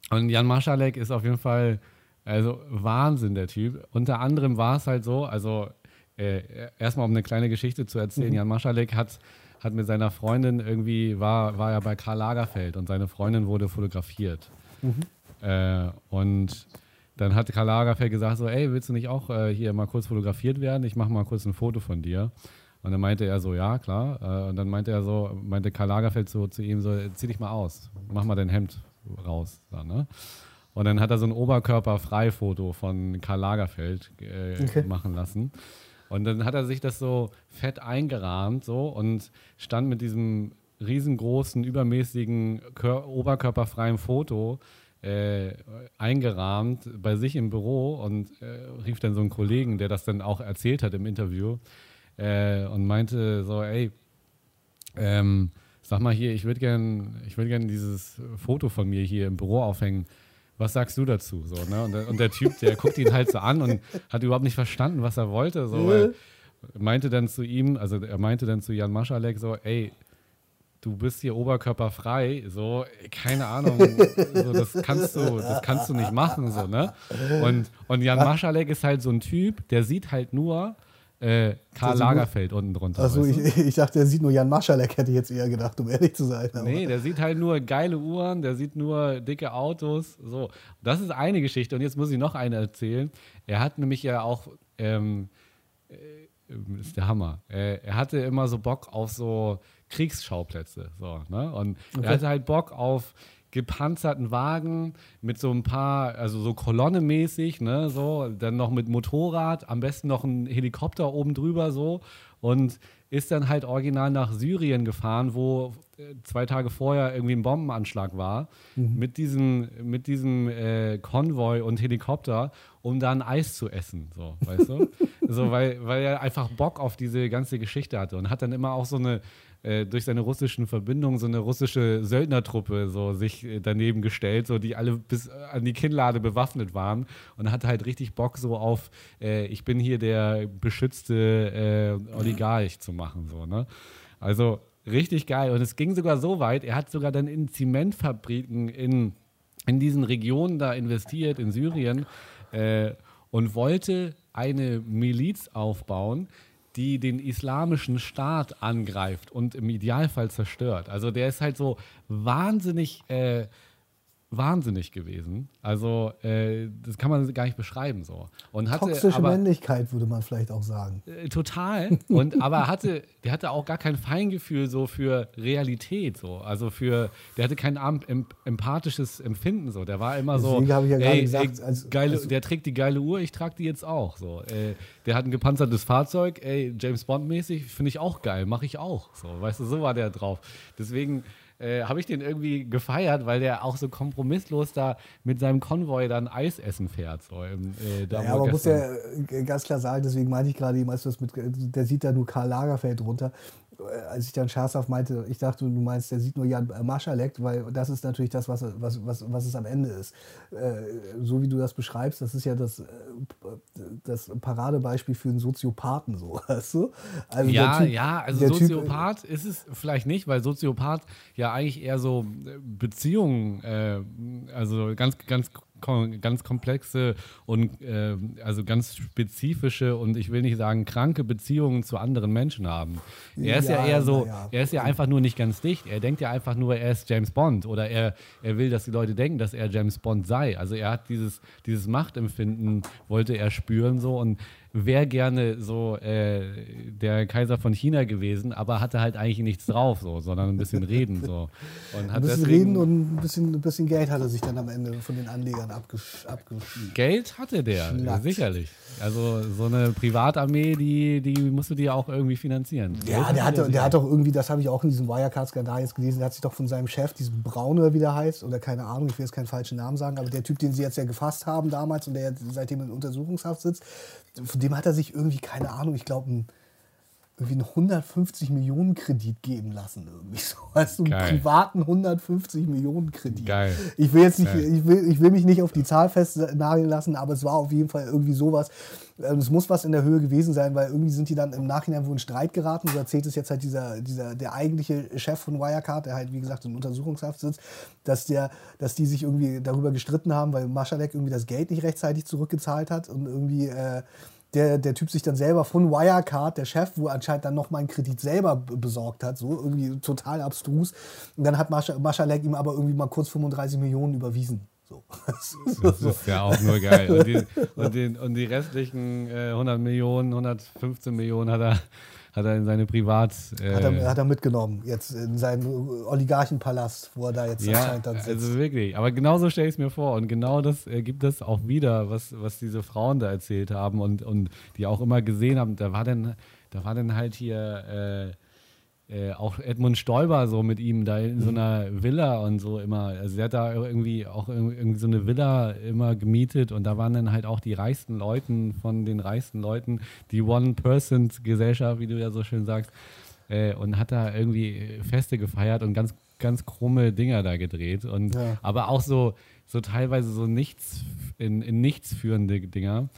Und Jan Maschalek ist auf jeden Fall also Wahnsinn, der Typ. Unter anderem war es halt so, also äh, erstmal um eine kleine Geschichte zu erzählen, mhm. Jan Maschalek hat, hat mit seiner Freundin irgendwie, war, war ja bei Karl Lagerfeld und seine Freundin wurde fotografiert. Mhm. Äh, und dann hat Karl Lagerfeld gesagt so, ey, willst du nicht auch äh, hier mal kurz fotografiert werden? Ich mache mal kurz ein Foto von dir. Und dann meinte er so, ja, klar. Äh, und dann meinte er so, meinte Karl Lagerfeld so zu ihm so, zieh dich mal aus, mach mal dein Hemd raus. Da, ne? Und dann hat er so ein Oberkörper-Frei-Foto von Karl Lagerfeld äh, okay. machen lassen. Und dann hat er sich das so fett eingerahmt so und stand mit diesem riesengroßen, übermäßigen, Kör oberkörperfreien Foto äh, eingerahmt bei sich im Büro und äh, rief dann so einen Kollegen, der das dann auch erzählt hat im Interview äh, und meinte so, ey, ähm, sag mal hier, ich würde gerne würd gern dieses Foto von mir hier im Büro aufhängen was sagst du dazu? So, ne? und, der, und der Typ, der guckt ihn halt so an und hat überhaupt nicht verstanden, was er wollte. So, weil meinte dann zu ihm, also er meinte dann zu Jan Maschalek so, ey, du bist hier oberkörperfrei, so, keine Ahnung, so, das kannst du, das kannst du nicht machen, so, ne? Und, und Jan Maschalek ist halt so ein Typ, der sieht halt nur, äh, Karl Lagerfeld nur, unten drunter. Achso, ich, ich, dachte, der sieht nur Jan Maschalek, hätte ich jetzt eher gedacht, um ehrlich zu sein. Aber. Nee, der sieht halt nur geile Uhren, der sieht nur dicke Autos. So, das ist eine Geschichte. Und jetzt muss ich noch eine erzählen. Er hat nämlich ja auch, ähm, äh, ist der Hammer. Äh, er hatte immer so Bock auf so Kriegsschauplätze. So, ne? Und okay. er hatte halt Bock auf gepanzerten Wagen mit so ein paar, also so kolonnemäßig, ne, so, dann noch mit Motorrad, am besten noch ein Helikopter oben drüber so und ist dann halt original nach Syrien gefahren, wo äh, zwei Tage vorher irgendwie ein Bombenanschlag war, mhm. mit diesem, mit diesem äh, Konvoi und Helikopter, um dann Eis zu essen, so, weißt du? so, weil, weil er einfach Bock auf diese ganze Geschichte hatte und hat dann immer auch so eine äh, durch seine russischen Verbindungen so eine russische Söldnertruppe so sich äh, daneben gestellt, so die alle bis äh, an die Kinnlade bewaffnet waren und hatte halt richtig Bock so auf, äh, ich bin hier der beschützte äh, Oligarch zu machen, so, ne? Also richtig geil. Und es ging sogar so weit, er hat sogar dann in Zementfabriken in, in diesen Regionen da investiert, in Syrien, und wollte eine Miliz aufbauen, die den islamischen Staat angreift und im Idealfall zerstört. Also der ist halt so wahnsinnig äh, wahnsinnig gewesen. Also äh, das kann man gar nicht beschreiben so. Und hatte, Toxische aber, Männlichkeit würde man vielleicht auch sagen. Äh, total. Und aber hatte, der hatte auch gar kein Feingefühl so für Realität so. Also für, der hatte kein em empathisches Empfinden so. Der war immer so. Deswegen habe ich ja gerade gesagt, ey, als, geile, als, der trägt die geile Uhr, ich trage die jetzt auch so. Äh, der hat ein gepanzertes Fahrzeug, ey, James Bond mäßig, finde ich auch geil, mache ich auch. So, weißt du, so war der drauf. Deswegen äh, habe ich den irgendwie gefeiert, weil der auch so kompromisslos da mit seinem Konvoi dann Eis essen fährt. So, im, äh, ja, aber muss ja äh, ganz klar sagen, deswegen meinte ich gerade, der sieht da nur Karl Lagerfeld runter. Äh, als ich dann scherzhaft meinte, ich dachte, du meinst, der sieht nur Jan Maschalek, weil das ist natürlich das, was, was, was, was es am Ende ist. Äh, so wie du das beschreibst, das ist ja das, äh, das Paradebeispiel für einen Soziopathen, so, weißt du? Also ja, typ, ja, also Soziopath typ, ist es vielleicht nicht, weil Soziopath ja eigentlich eher so Beziehungen, äh, also ganz, ganz ganz komplexe und äh, also ganz spezifische und ich will nicht sagen kranke Beziehungen zu anderen Menschen haben. Er ist ja, ja eher so, ja. er ist ja einfach nur nicht ganz dicht. Er denkt ja einfach nur, er ist James Bond oder er, er will, dass die Leute denken, dass er James Bond sei. Also er hat dieses, dieses Machtempfinden, wollte er spüren so und wäre gerne so äh, der Kaiser von China gewesen, aber hatte halt eigentlich nichts drauf, so, sondern ein bisschen reden. So. Und ein bisschen reden und ein bisschen, ein bisschen Geld hat er sich dann am Ende von den Anlegern abgesch Geld hatte der, ja, sicherlich. Also so eine Privatarmee, die, die musst du dir auch irgendwie finanzieren. Ja, der, hatte, der hat doch irgendwie, das habe ich auch in diesem Wirecard-Skandal jetzt gelesen, der hat sich doch von seinem Chef, diesem Braune, wie der heißt, oder keine Ahnung, ich will jetzt keinen falschen Namen sagen, aber der Typ, den sie jetzt ja gefasst haben damals und der seitdem in Untersuchungshaft sitzt, von dem hat er sich irgendwie, keine Ahnung, ich glaube, ein irgendwie einen 150 Millionen Kredit geben lassen. Irgendwie so. Du, einen privaten 150 Millionen Kredit. Geil. Ich will jetzt nicht, ich will, ich will mich nicht auf die Zahl festnageln lassen, aber es war auf jeden Fall irgendwie sowas. Ähm, es muss was in der Höhe gewesen sein, weil irgendwie sind die dann im Nachhinein wohl in Streit geraten. So erzählt es jetzt halt dieser, dieser, der eigentliche Chef von Wirecard, der halt, wie gesagt, in Untersuchungshaft sitzt, dass, der, dass die sich irgendwie darüber gestritten haben, weil Maschalek irgendwie das Geld nicht rechtzeitig zurückgezahlt hat und irgendwie äh, der, der Typ sich dann selber von Wirecard, der Chef, wo anscheinend dann nochmal einen Kredit selber besorgt hat, so irgendwie total abstrus. Und dann hat Maschalek ihm aber irgendwie mal kurz 35 Millionen überwiesen. So. Das ist ja auch nur geil. Und die, und die, und die restlichen äh, 100 Millionen, 115 Millionen hat er hat er in seine Privat. Äh hat, er, hat, er, mitgenommen, jetzt in seinen Oligarchenpalast, wo er da jetzt ja, anscheinend dann sitzt. Also wirklich. Aber genauso stelle ich es mir vor. Und genau das äh, gibt es auch wieder, was, was diese Frauen da erzählt haben und, und die auch immer gesehen haben. Da war dann, da war dann halt hier. Äh, äh, auch Edmund Stoiber so mit ihm da in so mhm. einer Villa und so immer. Also er hat da irgendwie auch irgendwie so eine Villa immer gemietet und da waren dann halt auch die reichsten Leuten von den reichsten Leuten, die One-Person-Gesellschaft, wie du ja so schön sagst, äh, und hat da irgendwie Feste gefeiert und ganz, ganz krumme Dinger da gedreht. Und ja. aber auch so, so teilweise so nichts in, in nichts führende Dinger.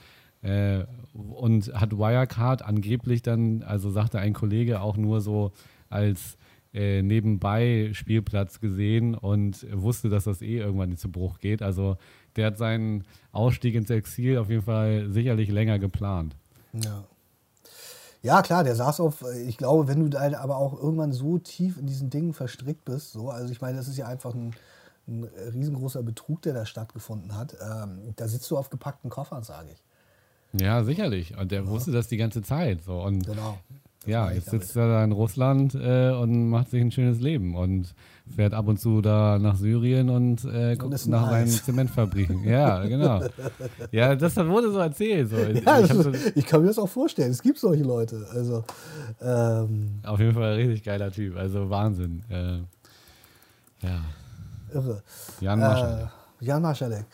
Äh, und hat Wirecard angeblich dann, also sagte ein Kollege auch nur so, als äh, nebenbei Spielplatz gesehen und wusste, dass das eh irgendwann zu Bruch geht. Also der hat seinen Ausstieg ins Exil auf jeden Fall sicherlich länger geplant. Ja. Ja, klar, der saß auf, ich glaube, wenn du da aber auch irgendwann so tief in diesen Dingen verstrickt bist, so, also ich meine, das ist ja einfach ein, ein riesengroßer Betrug, der da stattgefunden hat. Ähm, da sitzt du auf gepackten Koffern, sage ich. Ja, sicherlich. Und der ja. wusste das die ganze Zeit. So. Und genau ja, jetzt sitzt er da in Russland äh, und macht sich ein schönes Leben und fährt ab und zu da nach Syrien und äh, guckt nach seinen Zementfabriken. ja, genau. Ja, das wurde so erzählt. So. Ja, ich, so, ich, kann mir das auch vorstellen. Es gibt solche Leute. Also, ähm, Auf jeden Fall ein richtig geiler Typ. Also Wahnsinn. Äh, ja. Irre. Jan Maschalek. Äh, Jan Maschalek.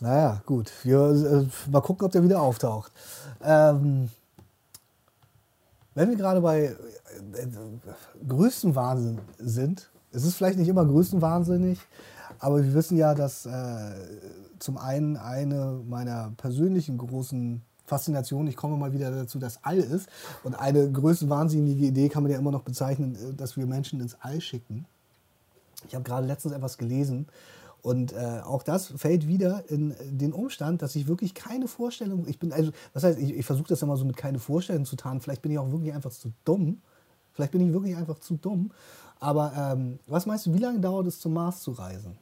Naja, gut. Wir, äh, mal gucken, ob der wieder auftaucht. Ähm, wenn wir gerade bei äh, Größenwahnsinn sind, es ist vielleicht nicht immer größenwahnsinnig, aber wir wissen ja, dass äh, zum einen eine meiner persönlichen großen Faszinationen, ich komme mal wieder dazu, das All ist. Und eine größenwahnsinnige Idee kann man ja immer noch bezeichnen, äh, dass wir Menschen ins All schicken. Ich habe gerade letztens etwas gelesen und äh, auch das fällt wieder in den Umstand, dass ich wirklich keine Vorstellung, ich bin, also, was heißt, ich, ich versuche das immer so mit keine Vorstellung zu tarnen. Vielleicht bin ich auch wirklich einfach zu dumm. Vielleicht bin ich wirklich einfach zu dumm. Aber ähm, was meinst du, wie lange dauert es zum Mars zu reisen?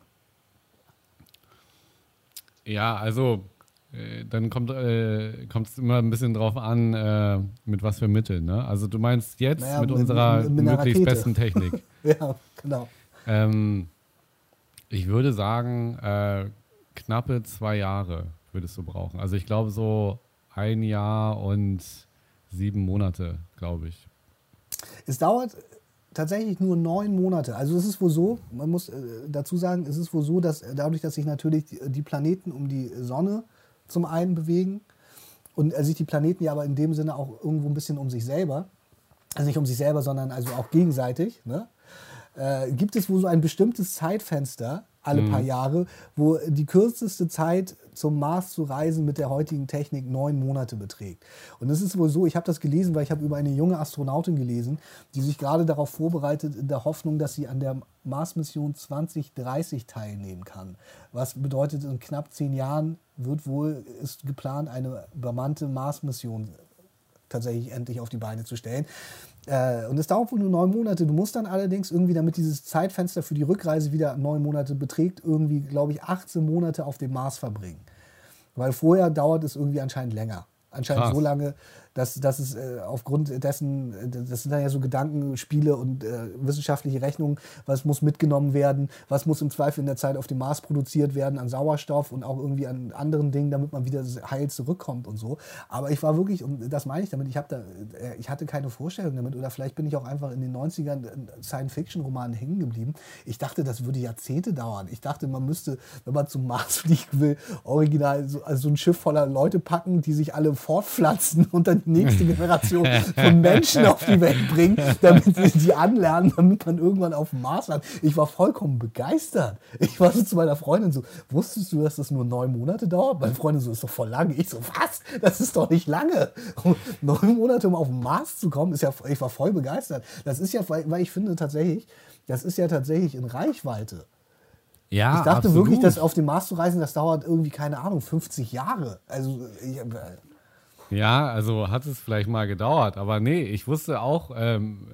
Ja, also äh, dann kommt äh, es immer ein bisschen drauf an, äh, mit was für Mitteln. Ne? Also du meinst jetzt naja, mit, mit, unserer mit, möglichst besten Technik. ja, genau. Ähm, ich würde sagen, äh, knappe zwei Jahre würdest du brauchen. Also ich glaube so ein Jahr und sieben Monate, glaube ich. Es dauert tatsächlich nur neun Monate. Also es ist wohl so, man muss äh, dazu sagen, es ist wohl so, dass dadurch, dass sich natürlich die Planeten um die Sonne zum einen bewegen und sich die Planeten ja aber in dem Sinne auch irgendwo ein bisschen um sich selber, also nicht um sich selber, sondern also auch gegenseitig, ne? Äh, gibt es wohl so ein bestimmtes Zeitfenster alle mhm. paar Jahre, wo die kürzeste Zeit zum Mars zu reisen mit der heutigen Technik neun Monate beträgt. Und es ist wohl so, ich habe das gelesen, weil ich habe über eine junge Astronautin gelesen, die sich gerade darauf vorbereitet, in der Hoffnung, dass sie an der Mars-Mission 2030 teilnehmen kann. Was bedeutet, in knapp zehn Jahren wird wohl, ist geplant, eine bemannte Mars-Mission tatsächlich endlich auf die Beine zu stellen. Äh, und es dauert wohl nur neun Monate. Du musst dann allerdings irgendwie, damit dieses Zeitfenster für die Rückreise wieder neun Monate beträgt, irgendwie, glaube ich, 18 Monate auf dem Mars verbringen. Weil vorher dauert es irgendwie anscheinend länger. Anscheinend Krass. so lange, dass, dass es äh, aufgrund dessen, das sind dann ja so Gedankenspiele und äh, wissenschaftliche Rechnungen, was muss mitgenommen werden, was muss im Zweifel in der Zeit auf dem Mars produziert werden an Sauerstoff und auch irgendwie an anderen Dingen, damit man wieder heil zurückkommt und so. Aber ich war wirklich, und das meine ich damit, ich, da, äh, ich hatte keine Vorstellung damit oder vielleicht bin ich auch einfach in den 90ern Science-Fiction-Romanen hängen geblieben. Ich dachte, das würde Jahrzehnte dauern. Ich dachte, man müsste, wenn man zum Mars fliegen will, original so, also so ein Schiff voller Leute packen, die sich alle fortpflanzen und dann nächste Generation von Menschen auf die Welt bringen, damit sie die anlernen, damit man irgendwann auf dem Mars landet. Ich war vollkommen begeistert. Ich war so zu meiner Freundin so, wusstest du, dass das nur neun Monate dauert? Meine Freundin so, ist doch voll lange. Ich so, was? Das ist doch nicht lange. neun Monate, um auf den Mars zu kommen, ist ja, ich war voll begeistert. Das ist ja, weil ich finde tatsächlich, das ist ja tatsächlich in Reichweite. Ja, ich dachte absolut. wirklich, dass auf dem Mars zu reisen, das dauert irgendwie, keine Ahnung, 50 Jahre. Also, ich, ja, also hat es vielleicht mal gedauert, aber nee, ich wusste auch, ähm,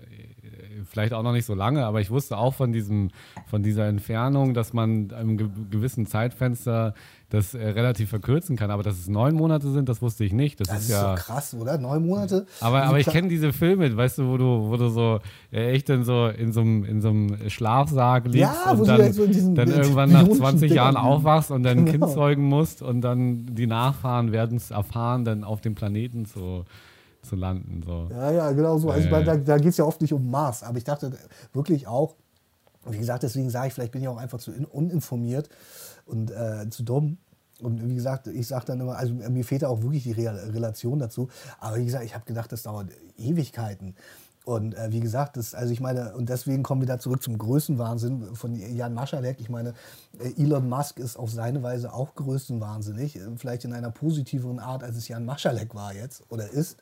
vielleicht auch noch nicht so lange, aber ich wusste auch von diesem, von dieser Entfernung, dass man einem gewissen Zeitfenster das äh, relativ verkürzen kann. Aber dass es neun Monate sind, das wusste ich nicht. Das, das ist, ist ja so krass, oder? Neun Monate? Aber, aber ich kenne diese Filme, weißt du, wo du, wo du so äh, echt in so in so einem Schlafsarg liegst ja, und dann, so dann irgendwann nach 20 Jahren aufwachst und dann genau. ein Kind zeugen musst und dann die Nachfahren werden es erfahren, dann auf dem Planeten zu zu landen. So. Ja, ja, genau so. Also, äh, da da geht es ja oft nicht um Mars, aber ich dachte wirklich auch, wie gesagt, deswegen sage ich, vielleicht bin ich auch einfach zu uninformiert und äh, zu dumm. Und wie gesagt, ich sage dann immer, also mir fehlt auch wirklich die Re Relation dazu. Aber wie gesagt, ich habe gedacht, das dauert Ewigkeiten. Und äh, wie gesagt, das, also ich meine, und deswegen kommen wir da zurück zum Größenwahnsinn von Jan Maschalek. Ich meine, äh, Elon Musk ist auf seine Weise auch größenwahnsinnig. Äh, vielleicht in einer positiveren Art, als es Jan Maschalek war jetzt oder ist.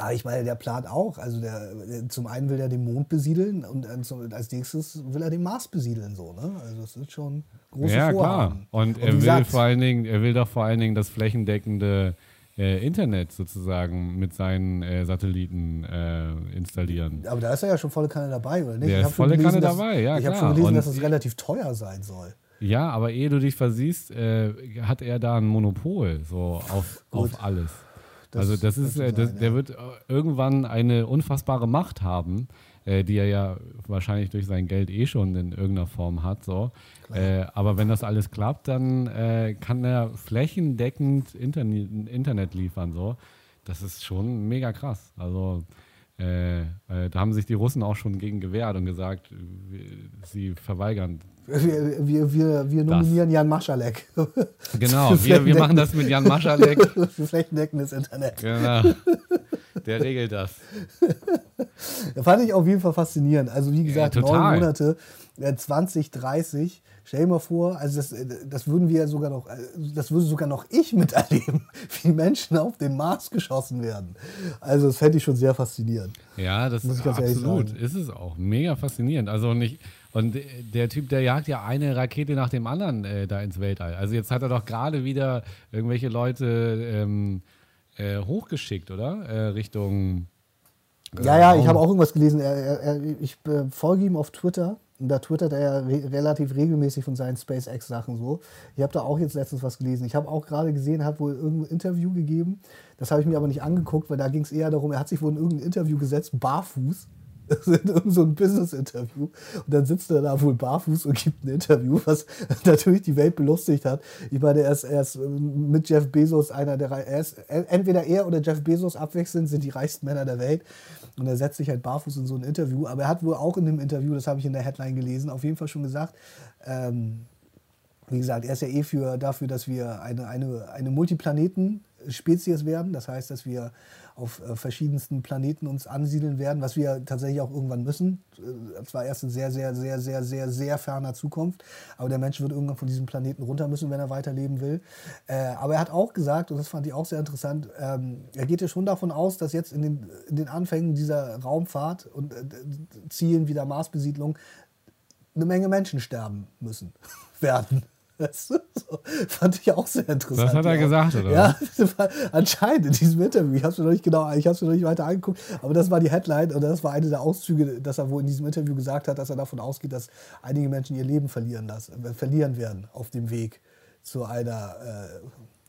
Aber ich meine, der plant auch. Also der, der, zum einen will er den Mond besiedeln und als nächstes will er den Mars besiedeln. So, ne? Also das ist schon große Ja, Vorhaben. klar. Und, und er will gesagt, vor allen Dingen, er will doch vor allen Dingen das flächendeckende äh, Internet sozusagen mit seinen äh, Satelliten äh, installieren. Aber da ist er ja schon volle Kanne dabei, oder nicht? Der ist volle gelesen, Kanne dass, dabei, ja Ich habe schon gelesen, und dass es das relativ teuer sein soll. Ja, aber ehe du dich versiehst, äh, hat er da ein Monopol so auf, auf alles. Das also das ist, äh, das, sein, der wird äh, irgendwann eine unfassbare Macht haben, äh, die er ja wahrscheinlich durch sein Geld eh schon in irgendeiner Form hat. So. Äh, aber wenn das alles klappt, dann äh, kann er flächendeckend Internet, Internet liefern. So. Das ist schon mega krass. Also äh, äh, da haben sich die Russen auch schon gegen gewehrt und gesagt, sie verweigern. Wir, wir, wir, wir nominieren Jan Maschalek Genau, wir, wir machen das mit Jan Maschalek. für flächendeckendes Internet. Genau. Der regelt das. Das fand ich auf jeden Fall faszinierend. Also wie gesagt, Ja, neun Monate, äh, 20, 30. Stell dir mal vor, also das, äh, das würden wir sogar noch, äh, das würde sogar noch ich miterleben, wie Menschen auf den Mars geschossen werden. Also das fände ich schon sehr faszinierend. Ja, das Muss ist ich ganz ehrlich absolut. Ist es auch. Mega faszinierend. Also nicht. Und der Typ, der jagt ja eine Rakete nach dem anderen äh, da ins Weltall. Also jetzt hat er doch gerade wieder irgendwelche Leute ähm, äh, hochgeschickt, oder? Äh, Richtung. Ja, ja, ich habe auch irgendwas gelesen. Er, er, ich äh, folge ihm auf Twitter. Da twittert er ja re relativ regelmäßig von seinen SpaceX-Sachen so. Ich habe da auch jetzt letztens was gelesen. Ich habe auch gerade gesehen, er hat wohl irgendein Interview gegeben. Das habe ich mir aber nicht angeguckt, weil da ging es eher darum, er hat sich wohl in irgendein Interview gesetzt, barfuß. in irgend so ein Business-Interview. Und dann sitzt er da wohl barfuß und gibt ein Interview, was natürlich die Welt belustigt hat. Ich meine, er ist, er ist ähm, mit Jeff Bezos einer der er ist, entweder er oder Jeff Bezos abwechselnd sind die reichsten Männer der Welt. Und er setzt sich halt barfuß in so ein Interview. Aber er hat wohl auch in dem Interview, das habe ich in der Headline gelesen, auf jeden Fall schon gesagt, ähm, wie gesagt, er ist ja eh für, dafür, dass wir eine, eine, eine Multiplaneten-Spezies werden. Das heißt, dass wir auf äh, verschiedensten Planeten uns ansiedeln werden, was wir tatsächlich auch irgendwann müssen. Äh, zwar erst in sehr, sehr, sehr, sehr, sehr, sehr ferner Zukunft. Aber der Mensch wird irgendwann von diesem Planeten runter müssen, wenn er weiterleben will. Äh, aber er hat auch gesagt, und das fand ich auch sehr interessant, ähm, er geht ja schon davon aus, dass jetzt in den, in den Anfängen dieser Raumfahrt und äh, Zielen wie der Marsbesiedlung eine Menge Menschen sterben müssen werden. Weißt du? So, fand ich auch sehr interessant. Das hat er ja. gesagt, oder Ja, anscheinend in diesem Interview. Ich habe es mir noch nicht genau, ich habe es mir noch nicht weiter angeguckt, aber das war die Headline und das war eine der Auszüge, dass er wohl in diesem Interview gesagt hat, dass er davon ausgeht, dass einige Menschen ihr Leben verlieren lassen, äh, verlieren werden auf dem Weg zu einer äh,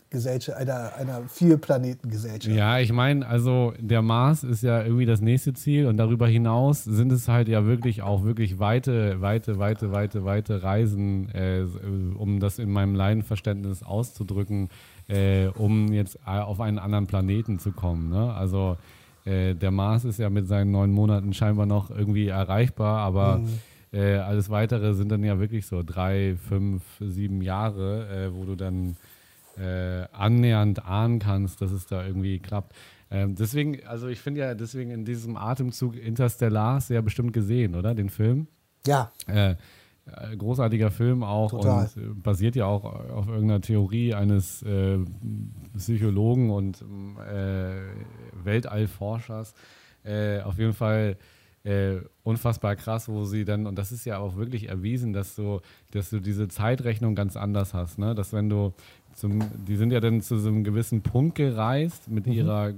Gesellschaft, einer, einer Vielplanetengesellschaft. Ja, ich meine, also der Mars ist ja irgendwie das nächste Ziel und darüber hinaus sind es halt ja wirklich auch wirklich weite, weite, weite, weite, weite Reisen, äh, um das in meinem Laienverständnis auszudrücken, äh, um jetzt auf einen anderen Planeten zu kommen. Ne? Also äh, der Mars ist ja mit seinen neun Monaten scheinbar noch irgendwie erreichbar, aber äh, alles Weitere sind dann ja wirklich so drei, fünf, sieben Jahre, äh, wo du dann äh, annähernd ahnen kannst, dass es da irgendwie klappt. Ähm, deswegen, also ich finde ja deswegen in diesem Atemzug Interstellar sehr bestimmt gesehen, oder? Den Film. Ja, Äh, äh, großartiger Film auch Total. und äh, basiert ja auch auf irgendeiner Theorie eines äh, Psychologen und äh, Weltallforschers. Äh, auf jeden Fall äh, unfassbar krass, wo sie dann, und das ist ja auch wirklich erwiesen, dass du, dass du diese Zeitrechnung ganz anders hast, ne? Dass wenn du zum, die sind ja dann zu so einem gewissen Punkt gereist mit ihrer, äh,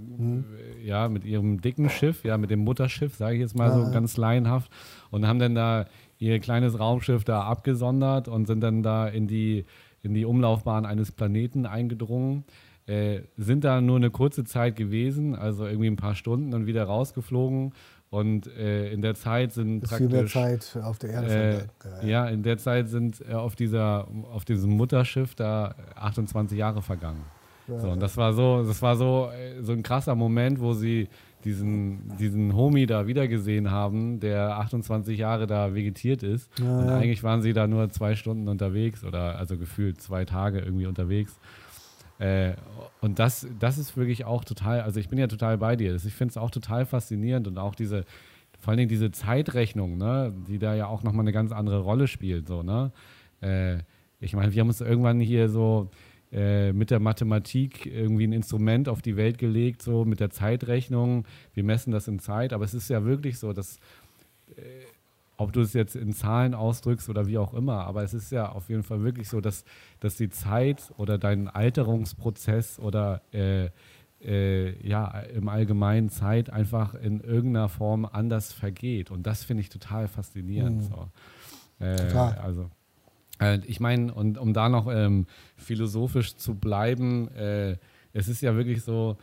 ja, mit ihrem dicken Schiff, ja, mit dem Mutterschiff, sage ich jetzt mal so ganz laienhaft, und haben dann da ihr kleines Raumschiff da abgesondert und sind dann da in die, in die Umlaufbahn eines Planeten eingedrungen. Äh, sind da nur eine kurze Zeit gewesen, also irgendwie ein paar Stunden und wieder rausgeflogen. Und äh, in der Zeit sind ist praktisch Zeit auf der Erde äh, vergangen. ja, in der Zeit sind äh, auf, dieser, auf diesem Mutterschiff da 28 Jahre vergangen. So, und das war so, das war so, äh, so ein krasser Moment, wo sie diesen, diesen Homie da wiedergesehen haben, der 28 Jahre da vegetiert ist. und ja. eigentlich waren sie da nur zwei Stunden unterwegs oder also gefühlt zwei Tage irgendwie unterwegs. Äh, und das, das ist wirklich auch total, also ich bin ja total bei dir. Ich finde es auch total faszinierend und auch diese, vor allen Dingen diese Zeitrechnung, ne, die da ja auch nochmal eine ganz andere Rolle spielt. So, ne? Äh, ich meine, wir haben uns irgendwann hier so äh, mit der Mathematik irgendwie ein Instrument auf die Welt gelegt, so mit der Zeitrechnung. Wir messen das in Zeit, aber es ist ja wirklich so, dass äh, ob du es jetzt in Zahlen ausdrückst oder wie auch immer, aber es ist ja auf jeden Fall wirklich so, dass, dass die Zeit oder dein Alterungsprozess oder äh, äh, ja, im Allgemeinen Zeit einfach in irgendeiner Form anders vergeht. Und das finde ich total faszinierend. So. Äh, Total. Also, äh, ich meine, und um da noch ähm, philosophisch zu bleiben, äh, es ist ja wirklich so,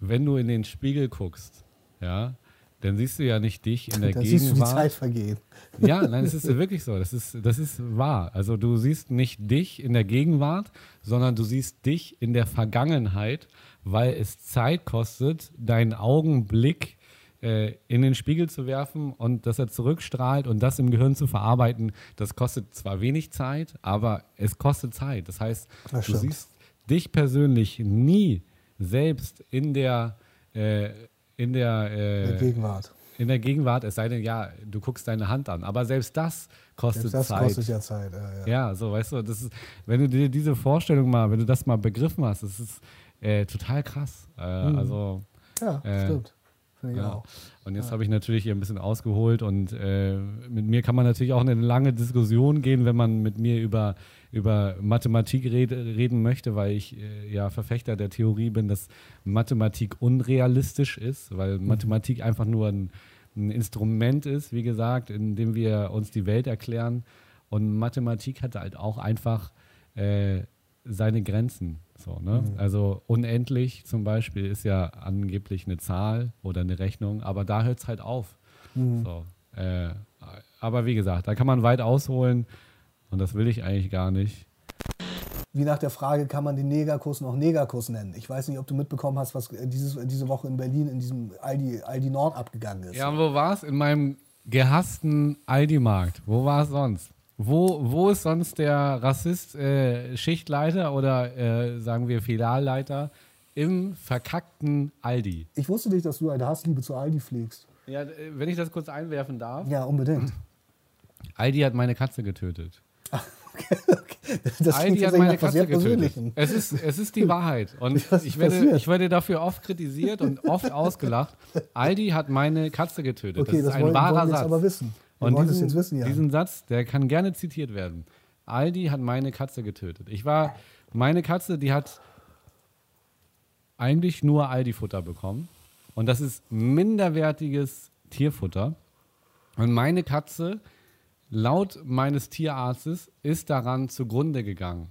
wenn du in den Spiegel guckst, ja, dann siehst du ja nicht dich in der Da Gegenwart. siehst du die Zeit vergehen. Ja, nein, es ist wirklich so. Das ist, das ist wahr. Also du siehst nicht dich in der Gegenwart, sondern du siehst dich in der Vergangenheit, weil es Zeit kostet, deinen Augenblick äh, in den Spiegel zu werfen und dass er zurückstrahlt und das im Gehirn zu verarbeiten. Das kostet zwar wenig Zeit, aber es kostet Zeit. Das heißt, Das du siehst dich persönlich nie selbst in der äh, in der, äh, der Gegenwart. in der Gegenwart, es sei denn, ja, du guckst deine Hand an. Aber selbst das kostet Selbst das Zeit. kostet ja Zeit. Ja, ja. Ja, so, weißt du, das ist, wenn du dir diese Vorstellung mal, wenn du das mal begriffen hast, das ist äh, total krass. Äh, Also, Ja, Äh, stimmt. Ja. auch. Und jetzt habe ich natürlich hier ein bisschen ausgeholt und äh, mit mir kann man natürlich auch in eine lange Diskussion gehen, wenn man mit mir über, über Mathematik red, reden möchte, weil ich äh, ja Verfechter der Theorie bin, dass Mathematik unrealistisch ist, weil Mathematik einfach nur ein, ein Instrument ist, wie gesagt, in dem wir uns die Welt erklären. Und Mathematik hat halt auch einfach äh, seine Grenzen. So, ne? Also unendlich zum Beispiel ist ja angeblich eine Zahl oder eine Rechnung, aber da hört es halt auf. So, äh, aber wie gesagt, da kann man weit ausholen und das will ich eigentlich gar nicht. Wie nach der Frage, kann man den Negerkuss noch Negerkuss nennen? Ich weiß nicht, ob du mitbekommen hast, was äh, dieses, diese Woche in Berlin in diesem Aldi, Aldi Nord abgegangen ist. Ja, und wo war es? In meinem gehassten Aldi-Markt. Wo war es sonst? Wo, wo ist sonst der Rassist äh, Schichtleiter oder äh, sagen wir Filialleiter im verkackten Aldi? Ich wusste nicht, dass du eine Hassliebe zu Aldi pflegst. Ja, äh, wenn ich das kurz einwerfen darf. Ja, unbedingt. Aldi hat meine Katze getötet. Das Aldi hat meine Katze getötet. Es ist, es ist die Wahrheit. Und ich werde, ich werde dafür oft kritisiert und oft ausgelacht. Aldi hat meine Katze getötet. Okay, das das ist ein wollen, wahrer wollen Satz. aber wissen. Wir Und diesen, jetzt wissen, ja. diesen Satz, der kann gerne zitiert werden. Aldi hat meine Katze getötet. Ich war, meine Katze, die hat eigentlich nur Aldi-Futter bekommen. Und das ist minderwertiges Tierfutter. Und meine Katze, laut meines Tierarztes, ist daran zugrunde gegangen.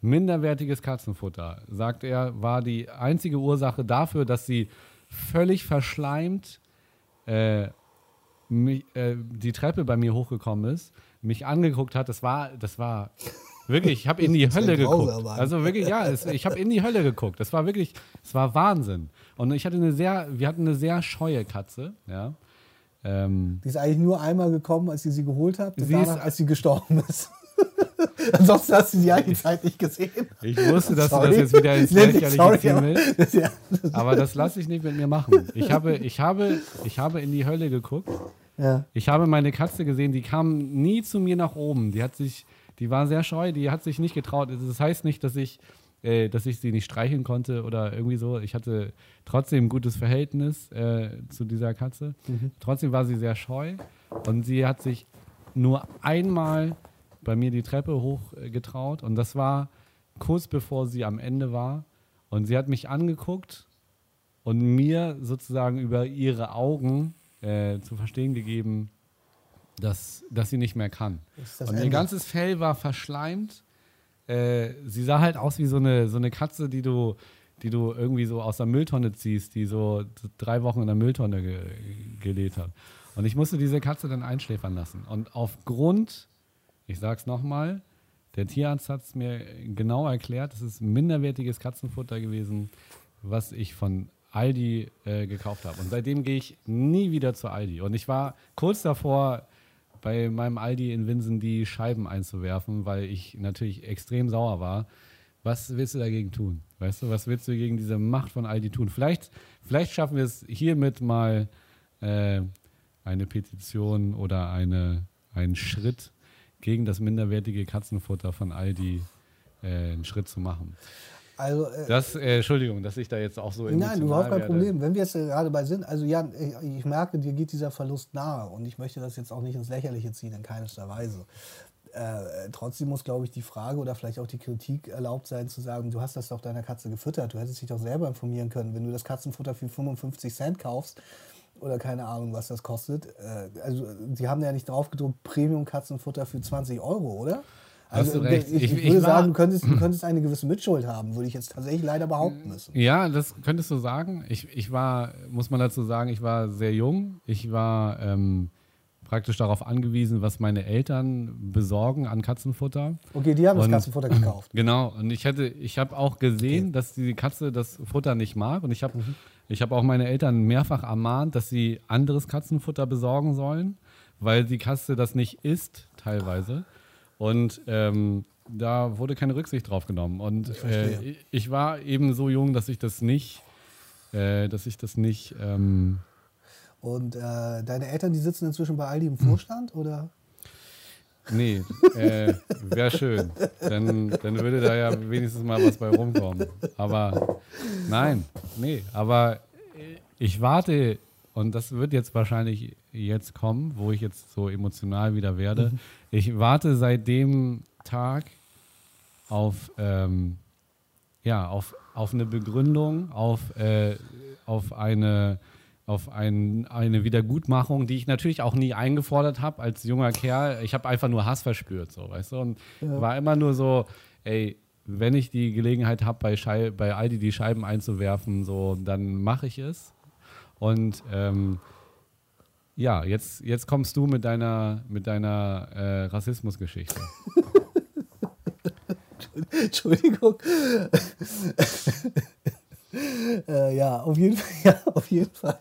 Minderwertiges Katzenfutter, sagt er, war die einzige Ursache dafür, dass sie völlig verschleimt äh, mich, äh, die Treppe bei mir hochgekommen ist, mich angeguckt hat. Das war, das war wirklich, ich habe in die Hölle geguckt. Also wirklich, ja, es, ich habe in die Hölle geguckt. Das war wirklich, es war Wahnsinn. Und ich hatte eine sehr, wir hatten eine sehr scheue Katze, ja. Ähm, Die ist eigentlich nur einmal gekommen, als ihr sie geholt habt, Sie danach, ist- als sie gestorben ist. Ansonsten hast du sie ja die Zeit nicht gesehen. ich wusste, dass Sorry. du das jetzt wieder ins Lächerliche ziehen aber- willst. Ja, Aber das lasse ich nicht mit mir machen. Ich habe, ich habe, ich habe in die Hölle geguckt. ja. Ich habe meine Katze gesehen, die kam nie zu mir nach oben. Die hat sich, die war sehr scheu, die hat sich nicht getraut. Also Das heißt nicht, dass ich, äh, dass ich sie nicht streicheln konnte oder irgendwie so. Ich hatte trotzdem ein gutes Verhältnis äh, zu dieser Katze. Trotzdem war sie sehr scheu und sie hat sich nur einmal bei mir die Treppe hoch äh, getraut und das war kurz bevor sie am Ende war. Und sie hat mich angeguckt und mir sozusagen über ihre Augen äh, zu verstehen gegeben, dass, dass sie nicht mehr kann. Und ihr Ende. ganzes Fell war verschleimt. Äh, sie sah halt aus wie so eine, so eine Katze, die du, die du irgendwie so aus der Mülltonne ziehst, die so drei Wochen in der Mülltonne ge gelebt hat. Und ich musste diese Katze dann einschläfern lassen. Und aufgrund, ich sag's nochmal, der Tierarzt hat es mir genau erklärt, es ist minderwertiges Katzenfutter gewesen, was ich von Aldi äh, gekauft habe. Und seitdem gehe ich nie wieder zu Aldi. Und ich war kurz davor, bei meinem Aldi in Winsen die Scheiben einzuwerfen, weil ich natürlich extrem sauer war. Was willst du dagegen tun? Weißt du, was willst du gegen diese Macht von Aldi tun? Vielleicht, vielleicht schaffen wir es hiermit mal äh, eine Petition oder eine, einen Schritt gegen das minderwertige Katzenfutter von Aldi äh, einen Schritt zu machen. Also, äh, Das, äh, Entschuldigung, dass ich da jetzt auch so Nein, emotional überhaupt kein werde. Problem. Wenn wir jetzt äh, gerade bei sind, also Jan, ich, ich merke, dir geht dieser Verlust nahe und ich möchte das jetzt auch nicht ins Lächerliche ziehen, in keinster Weise. Äh, trotzdem muss, glaube ich, die Frage oder vielleicht auch die Kritik erlaubt sein, zu sagen, du hast das doch deiner Katze gefüttert, du hättest dich doch selber informieren können. Wenn du das Katzenfutter für 55 Cent kaufst oder keine Ahnung, was das kostet, äh, also die haben ja nicht drauf gedruckt, Premium-Katzenfutter für 20 Euro, oder? Hast Also du recht. ich, ich, Ich- ich würde war- sagen, du könntest, du könntest eine gewisse Mitschuld haben, würde ich jetzt tatsächlich leider behaupten müssen. Ja, das könntest du sagen. Ich, ich war, muss man dazu sagen, ich war sehr jung. Ich war ähm, praktisch darauf angewiesen, was meine Eltern besorgen an Katzenfutter. Okay, die haben das Und- Katzenfutter gekauft. Genau, und ich hätte, ich habe auch gesehen, dass die Katze das Futter nicht mag. Und ich habe ich habe auch meine Eltern mehrfach ermahnt, dass sie anderes Katzenfutter besorgen sollen, weil die Katze das nicht isst, teilweise. Und ähm, da wurde keine Rücksicht drauf genommen. Und verstehe. äh, ich, ich war eben so jung, dass ich das nicht, äh, dass ich das nicht. Ähm, Und äh, deine Eltern, die sitzen inzwischen bei Aldi im Vorstand, oder? Nee, äh, wäre schön. Dann, dann würde da ja wenigstens mal was bei rumkommen. Aber nein, nee, aber ich warte, und das wird jetzt wahrscheinlich jetzt kommen, wo ich jetzt so emotional wieder werde. Ich warte seit dem Tag auf, ähm, ja, auf, auf eine Begründung, auf, äh, auf eine auf ein, eine Wiedergutmachung, die ich natürlich auch nie eingefordert habe als junger Kerl. Ich habe einfach nur Hass verspürt, so, weißt du? Und war immer nur so, ey, wenn ich die Gelegenheit habe, bei, Schei- bei Aldi die Scheiben einzuwerfen, so, dann mache ich es. Und ähm, ja, jetzt, jetzt kommst du mit deiner, mit deiner äh, Rassismusgeschichte. Entschuldigung. äh, ja, auf jeden Fall. Ja, auf jeden Fall.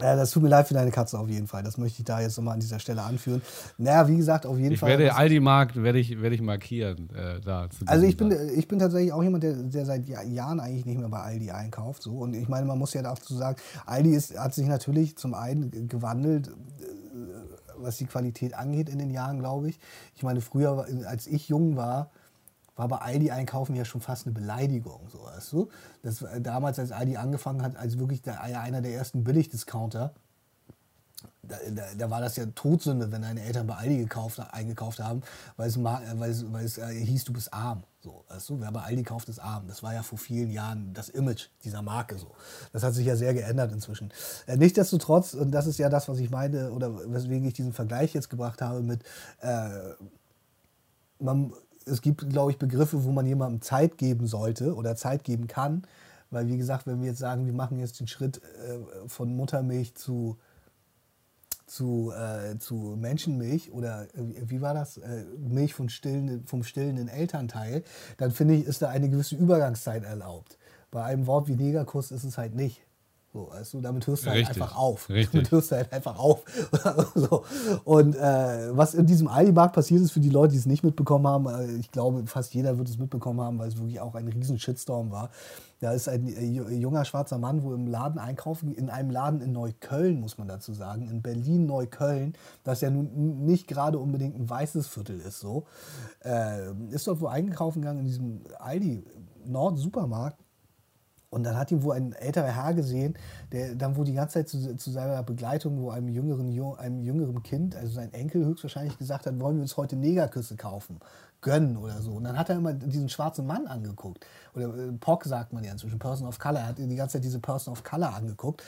Ja, das tut mir leid für deine Katze auf jeden Fall. Das möchte ich da jetzt nochmal an dieser Stelle anführen. Naja, wie gesagt, auf jeden Ich Fall. werde das- Aldi-Markt werde ich, werde ich markieren. Äh, da zu Also ich bin, ich bin tatsächlich auch jemand, der, der seit Ja- Jahren eigentlich nicht mehr bei Aldi einkauft. So. Und ich meine, man muss ja dazu sagen, Aldi ist, hat sich natürlich zum einen gewandelt, äh, was die Qualität angeht in den Jahren, glaube ich. Ich meine, früher, als ich jung war, war bei Aldi einkaufen ja schon fast eine Beleidigung, so weißt du. Das, damals, als Aldi angefangen hat, als wirklich der, einer der ersten Billigdiscounter, da, da, da war das ja Todsünde, wenn deine Eltern bei Aldi gekauft, eingekauft haben, weil es, äh, weil es, weil es äh, hieß, du bist arm. So, weißt du? Wer bei Aldi kauft, ist arm. Das war ja vor vielen Jahren das Image dieser Marke. So. Das hat sich ja sehr geändert inzwischen. Äh, nichtsdestotrotz, und das ist ja das, was ich meine, oder weswegen ich diesen Vergleich jetzt gebracht habe mit, äh, man, es gibt, glaube ich, Begriffe, wo man jemandem Zeit geben sollte oder Zeit geben kann. Weil, wie gesagt, wenn wir jetzt sagen, wir machen jetzt den Schritt äh, von Muttermilch zu, zu, äh, zu Menschenmilch oder äh, wie war das? Äh, Milch von stillen, vom stillenden Elternteil, dann finde ich, ist da eine gewisse Übergangszeit erlaubt. Bei einem Wort wie Negerkuss ist es halt nicht. So, weißt du, damit hörst du halt Richtig, einfach auf. richtig. Damit hörst du halt einfach auf. so. Und äh, was in diesem Aldi-Markt passiert ist, für die Leute, die es nicht mitbekommen haben, äh, ich glaube, fast jeder wird es mitbekommen haben, weil es wirklich auch ein riesen Shitstorm war. Da ist ein äh, ju- junger schwarzer Mann, wo im Laden einkaufen, in einem Laden in Neukölln, muss man dazu sagen, in Berlin-Neukölln, das ja nun nicht gerade unbedingt ein weißes Viertel ist, so, äh, ist dort wo einkaufen gegangen in diesem Aldi-Nord-Supermarkt. Und dann hat ihn wohl ein älterer Herr gesehen, der dann wohl die ganze Zeit zu, zu seiner Begleitung, wo einem jüngeren, einem jüngeren Kind, also sein Enkel höchstwahrscheinlich gesagt hat, wollen wir uns heute Negerküsse kaufen, gönnen oder so. Und dann hat er immer diesen schwarzen Mann angeguckt. Oder äh, POC sagt man ja inzwischen, Person of Color. Er hat die ganze Zeit diese Person of Color angeguckt.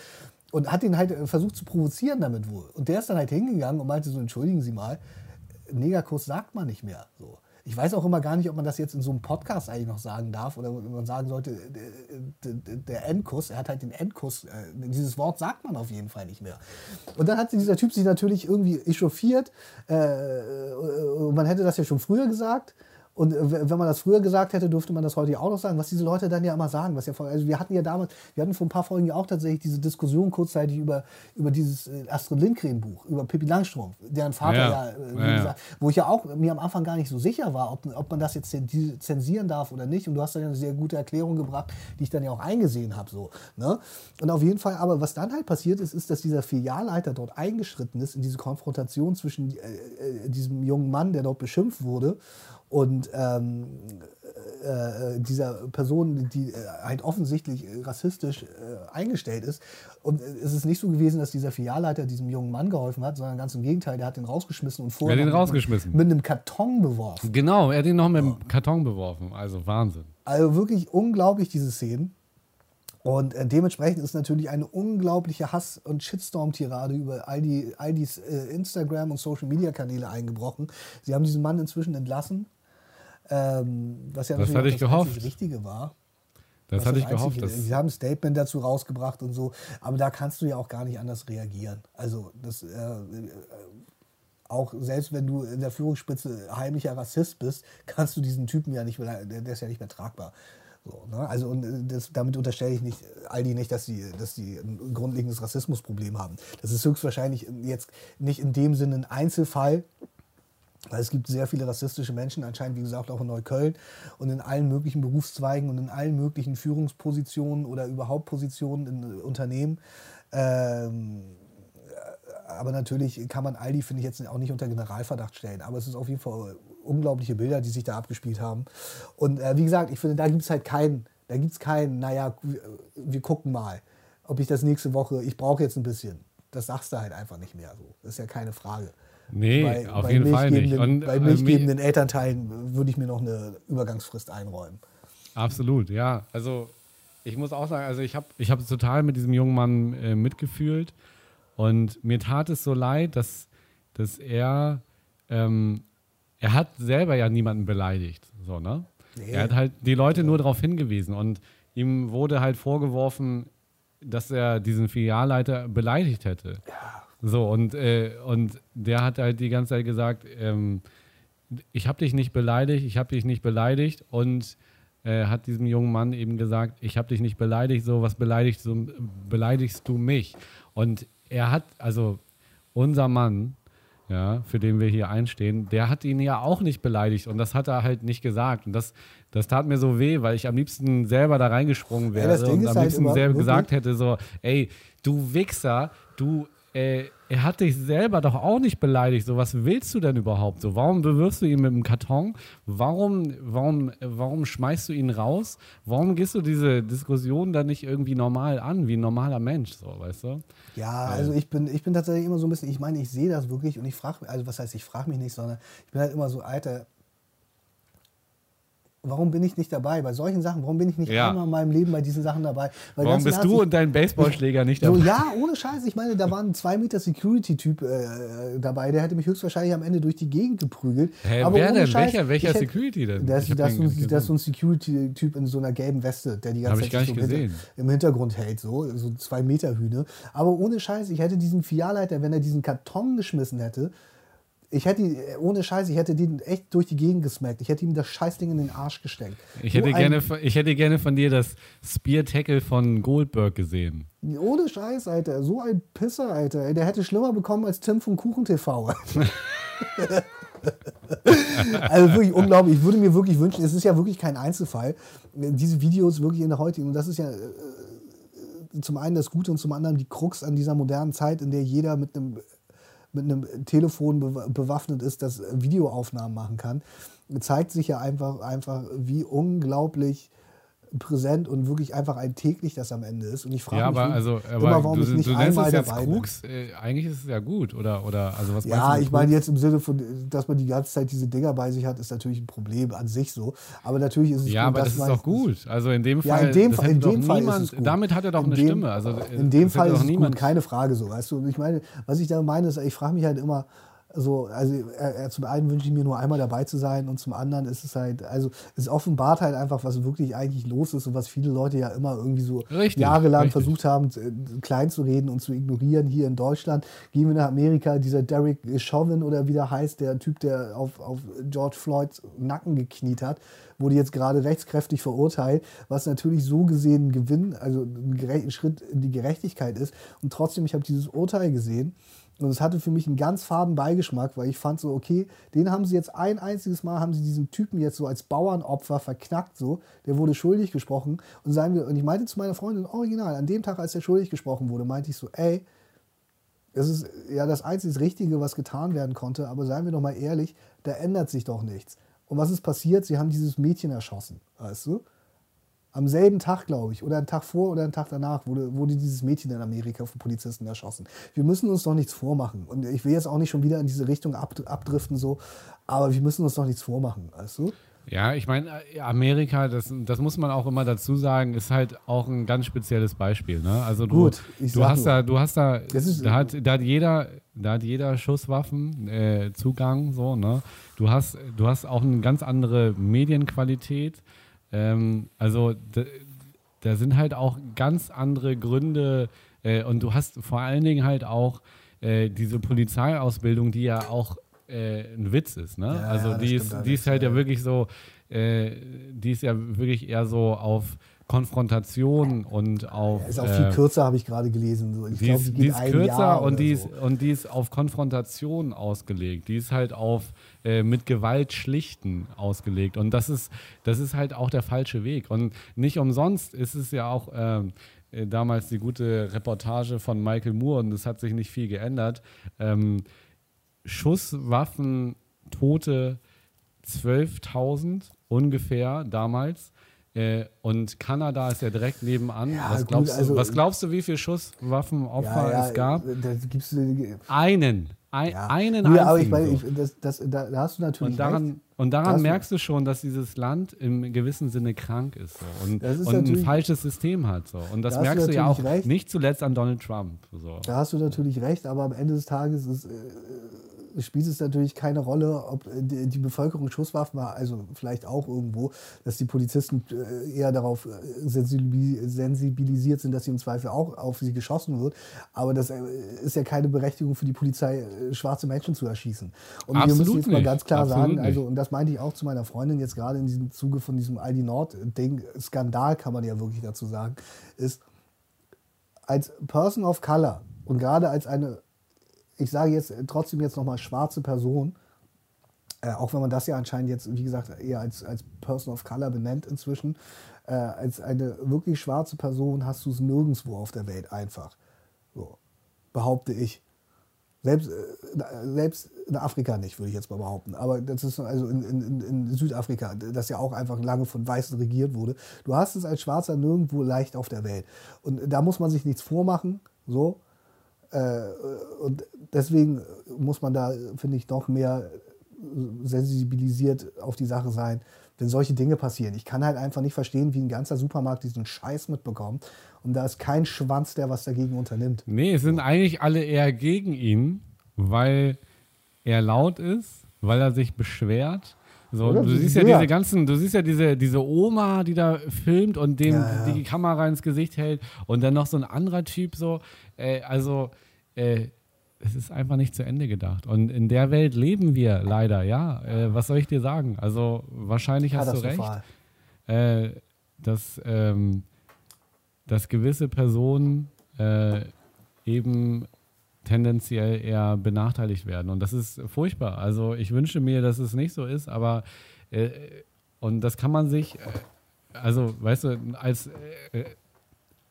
Und hat ihn halt äh, versucht zu provozieren damit wohl. Und der ist dann halt hingegangen und meinte so, entschuldigen Sie mal, Negerkuss sagt man nicht mehr. So. Ich weiß auch immer gar nicht, ob man das jetzt in so einem Podcast eigentlich noch sagen darf oder man sagen sollte, der, Endkuss, er hat halt den Endkuss, äh, dieses Wort sagt man auf jeden Fall nicht mehr. Und dann hat dieser Typ sich natürlich irgendwie echauffiert. Äh, man hätte das ja schon früher gesagt. Und äh, wenn man das früher gesagt hätte, dürfte man das heute ja auch noch sagen, was diese Leute dann ja immer sagen. Was ja also wir hatten ja damals, wir hatten vor ein paar Folgen ja auch tatsächlich diese Diskussion kurzzeitig über, über dieses äh, Astrid Lindgren Buch, über Pippi Langstrumpf, deren Vater ja, Ja. äh, wie Ja, gesagt, wo ich ja auch mir am Anfang gar nicht so sicher war, ob, ob man das jetzt zen- zensieren darf oder nicht. Und du hast dann ja eine sehr gute Erklärung gebracht, die ich dann ja auch eingesehen habe. So, ne? Und auf jeden Fall, aber was dann halt passiert ist, ist, dass dieser Filialleiter dort eingeschritten ist in diese Konfrontation zwischen äh, diesem jungen Mann, der dort beschimpft wurde, und ähm, äh, dieser Person, die äh, halt offensichtlich äh, rassistisch äh, eingestellt ist. Und äh, es ist nicht so gewesen, dass dieser Filialleiter diesem jungen Mann geholfen hat, sondern ganz im Gegenteil, der hat den rausgeschmissen und vorher den noch mit- rausgeschmissen? mit einem Karton beworfen. Genau, er hat ihn noch mit dem Karton beworfen. Also Wahnsinn. Also wirklich unglaublich, diese Szenen. Und äh, dementsprechend ist natürlich eine unglaubliche Hass- und Shitstorm-Tirade über all die all die äh, Instagram- und Social-Media-Kanäle eingebrochen. Sie haben diesen Mann inzwischen entlassen, ähm, was ja Das natürlich hatte ich gehofft. einzig Richtige war. Das hatte ich Einzige- gehofft. Dass, Sie haben ein Statement dazu rausgebracht und so, aber da kannst du ja auch gar nicht anders reagieren. Also das, äh, äh, auch selbst wenn du in der Führungsspitze heimlicher Rassist bist, kannst du diesen Typen ja nicht, mehr- der ist ja nicht mehr tragbar. So, ne? Also und äh, das, damit unterstelle ich nicht Aldi nicht, dass sie, dass sie ein grundlegendes Rassismusproblem haben. Das ist höchstwahrscheinlich jetzt nicht in dem Sinne ein Einzelfall, es gibt sehr viele rassistische Menschen, anscheinend, wie gesagt, auch in Neukölln und in allen möglichen Berufszweigen und in allen möglichen Führungspositionen oder überhaupt Positionen in äh, Unternehmen. Ähm, aber natürlich kann man Aldi, finde ich, jetzt auch nicht unter Generalverdacht stellen. Aber es ist auf jeden Fall unglaubliche Bilder, die sich da abgespielt haben. Und äh, wie gesagt, ich finde, da gibt es halt keinen, da gibt es keinen, naja, wir, wir gucken mal, ob ich das nächste Woche, ich brauche jetzt ein bisschen. Das sagst du halt einfach nicht mehr so. Das ist ja keine Frage. Nee, Bei- auf bei jeden Fall nicht. Und, bei äh, milchgebenden Elternteilen würde ich mir noch eine Übergangsfrist einräumen. Absolut, ja. Also ich muss auch sagen, also ich habe ich hab total mit diesem jungen Mann äh, mitgefühlt und mir tat es so leid, dass, dass er, ähm, er hat selber ja niemanden beleidigt, so, ne? Nee. Er hat halt die Leute nur darauf hingewiesen und ihm wurde halt vorgeworfen, dass er diesen Filialleiter beleidigt hätte. So, und, äh, und der hat halt die ganze Zeit gesagt, ähm, ich habe dich nicht beleidigt, ich habe dich nicht beleidigt und äh, hat diesem jungen Mann eben gesagt, ich habe dich nicht beleidigt, so was beleidigst du, beleidigst du mich. Und er hat, also unser Mann, ja, für den wir hier einstehen, der hat ihn ja auch nicht beleidigt und das hat er halt nicht gesagt. Und das, das tat mir so weh, weil ich am liebsten selber da reingesprungen wäre Ding und am halt liebsten immer selber wirklich- gesagt hätte, so, ey, du Wichser, du, äh, er hat dich selber doch auch nicht beleidigt. So, was willst du denn überhaupt? So, warum bewirfst du ihn mit dem Karton? Warum, warum, warum schmeißt du ihn raus? Warum gehst du diese Diskussion dann nicht irgendwie normal an, wie ein normaler Mensch, so, weißt du? Ja, also ich bin, ich bin tatsächlich immer so ein bisschen, ich meine, ich sehe das wirklich und ich frage mich, also was heißt, ich frage mich nicht, sondern ich bin halt immer so, Alter, warum bin ich nicht dabei bei solchen Sachen? Warum bin ich nicht Ja. einmal in meinem Leben bei diesen Sachen dabei? Weil Warum bist du und dein Baseballschläger nicht So, dabei? ja, ohne Scheiß. Ich meine, da war ein 2 Meter Security-Typ äh, dabei, der hätte mich höchstwahrscheinlich am Ende durch die Gegend geprügelt. Hä, Aber wer denn? Scheiß, Welcher- welcher hätte- Security denn? Das, das, nicht das, so ein Security-Typ in so einer gelben Weste, der die ganze Zeit so. Hinter, im Hintergrund hält, so, so zwei Meter Hühne. Aber ohne Scheiß, ich hätte diesen Filialleiter, wenn er diesen Karton geschmissen hätte, ich hätte, ihn- ohne Scheiß, ich hätte den echt durch die Gegend gesmackt. Ich hätte ihm das Scheißding in den Arsch gesteckt. Ich hätte, gerne, von- ich hätte gerne von dir das Spear-Tackle von Goldberg gesehen. Ohne Scheiß, Alter. So ein Pisser, Alter. Der hätte schlimmer bekommen als Tim von Kuchen TV. also wirklich unglaublich. Ich würde mir wirklich wünschen, es ist ja wirklich kein Einzelfall. Diese Videos wirklich in der heutigen, und das ist ja äh, zum einen das Gute und zum anderen die Krux an dieser modernen Zeit, in der jeder mit einem mit einem Telefon be bewaffnet ist, das Videoaufnahmen machen kann, zeigt sich ja einfach, einfach wie unglaublich präsent und wirklich einfach alltäglich das am Ende ist. Und ich frage Ja, mich aber, also, aber immer, warum du, ich du nicht nennst einmal es jetzt dabei. Krux. Äh, eigentlich ist es ja gut, oder? oder also was Ja, du ich meine jetzt im Sinne von, dass man die ganze Zeit diese Dinger bei sich hat, ist natürlich ein Problem an sich so. Aber natürlich ist es Ja, gut, aber dass das ist doch gut. Also in dem Ja, Fall. in dem Fall- in dem Fall ist niemand, es gut. Damit hat er doch In eine dem- Stimme. Also, äh, In dem das Fall ist es niemand. gut, keine Frage so, weißt du. Ich meine, was ich da meine, ist, ich frage mich halt immer, so, also äh, äh, zum einen wünsche ich mir nur einmal dabei zu sein und zum anderen ist es halt, also es offenbart halt einfach, was wirklich eigentlich los ist und was viele Leute ja immer irgendwie so Richtig, jahrelang richtig. versucht haben, äh, klein zu reden und zu ignorieren hier in Deutschland. Gehen wir nach Amerika, dieser Derek Chauvin oder wie der heißt, der Typ, der auf, auf George Floyds Nacken gekniet hat, wurde jetzt gerade rechtskräftig verurteilt, was natürlich so gesehen ein Gewinn, also ein Schritt in die Gerechtigkeit ist. Und trotzdem, ich habe dieses Urteil gesehen und es hatte für mich einen ganz faden Beigeschmack, weil ich fand so, okay, den haben sie jetzt ein einziges Mal, haben sie diesen Typen jetzt so als Bauernopfer verknackt, so, der wurde schuldig gesprochen. Und, sagen wir, und ich meinte zu meiner Freundin, original, an dem Tag, als er schuldig gesprochen wurde, meinte ich so, ey, das ist ja das einzig Richtige, was getan werden konnte, aber seien wir doch mal ehrlich, da ändert sich doch nichts. Und was ist passiert? Sie haben dieses Mädchen erschossen, weißt du? Am selben Tag, glaube ich, oder einen Tag vor oder einen Tag danach wurde, wurde dieses Mädchen in Amerika von Polizisten erschossen. Wir müssen uns doch nichts vormachen. Und ich will jetzt auch nicht schon wieder in diese Richtung ab, abdriften, so, aber wir müssen uns doch nichts vormachen, weißt du? Ja, ich meine, Amerika, das, das muss man auch immer dazu sagen, ist halt auch ein ganz spezielles Beispiel. Ne? Also du, Gut, ich du hast nur. da, du hast da, ist- da hat, da hat jeder, da hat jeder Schusswaffen äh, Zugang, so, ne? Du hast, du hast auch eine ganz andere Medienqualität. Ähm, also da, sind halt auch ganz andere Gründe äh, und du hast vor allen Dingen halt auch äh, diese Polizeiausbildung, die ja auch äh, ein Witz ist, ne? Ja, also ja, die ist, die ist halt ja ja. wirklich so, äh, die ist ja wirklich eher so auf Konfrontation und auf Ist auch äh, viel kürzer, habe ich gerade gelesen. So, Ich die glaube, ist, die die ist kürzer und die, so. ist, und die ist auf Konfrontation ausgelegt. Die ist halt auf äh, mit Gewalt schlichten ausgelegt. Und das ist, das ist halt auch der falsche Weg. Und nicht umsonst ist es ja auch ähm, äh, damals die gute Reportage von Michael Moore und es hat sich nicht viel geändert. Ähm, Schusswaffen, Tote 12.000 ungefähr damals. Äh, und Kanada ist ja direkt nebenan. Ja, was, gut, glaubst also- du, was glaubst du, wie viele Schusswaffenopfer ja, ja, es gab? Da gibt's, Einen. Ein. Einen ja, aber ich meine, ich, das, das, da, da hast du natürlich Und daran, recht. und daran du- merkst du schon, dass dieses Land im gewissen Sinne krank ist so. und, Das ist und ein falsches System hat. So. Und das Da merkst du ja auch recht. nicht zuletzt an Donald Trump. So. Da hast du natürlich recht, aber am Ende des Tages ist, äh, spielt es natürlich keine Rolle, ob die, Bevölkerung Schusswaffen hat, also vielleicht auch irgendwo, dass die Polizisten äh, eher darauf äh, sensibi- sensibilisiert sind, dass sie im Zweifel auch auf sie geschossen wird. Aber das äh, ist ja keine Berechtigung für die Polizei, schwarze Menschen zu erschießen. Und wir müssen Absolut jetzt mal ganz klar Absolut sagen, also, und das meinte ich auch zu meiner Freundin jetzt gerade in diesem Zuge von diesem Aldi Nord-Ding, Skandal kann man ja wirklich dazu sagen, ist, als Person of Color und gerade als eine, ich sage jetzt trotzdem jetzt nochmal schwarze Person, äh, auch wenn man das ja anscheinend jetzt, wie gesagt, eher als, als Person of Color benennt inzwischen, äh, als eine wirklich schwarze Person hast du es nirgendwo auf der Welt einfach. So, behaupte ich. Selbst, äh, selbst in Afrika nicht, würde ich jetzt mal behaupten. Aber das ist also in, in, in Südafrika, das ja auch einfach lange von Weißen regiert wurde. Du hast es als Schwarzer nirgendwo leicht auf der Welt. Und da muss man sich nichts vormachen. So. Äh, und deswegen muss man da, finde ich, noch mehr sensibilisiert auf die Sache sein, wenn solche Dinge passieren. Ich kann halt einfach nicht verstehen, wie ein ganzer Supermarkt diesen Scheiß mitbekommt. Und da ist kein Schwanz, der was dagegen unternimmt. Nee, es sind eigentlich alle eher gegen ihn, weil er laut ist, weil er sich beschwert. So, Oder? du siehst ja Ja. diese ganzen, du siehst ja diese, diese Oma, die da filmt und dem Ja, ja. die Kamera ins Gesicht hält und dann noch so ein anderer Typ so. Äh, also äh, es ist einfach nicht zu Ende gedacht. Und in der Welt leben wir leider, ja. Äh, was soll ich dir sagen? Also wahrscheinlich hast du recht äh, dass, ähm, dass gewisse Personen äh, eben tendenziell eher benachteiligt werden. Und das ist furchtbar. Also ich wünsche mir, dass es nicht so ist, aber äh, und das kann man sich, äh, also weißt du, als äh,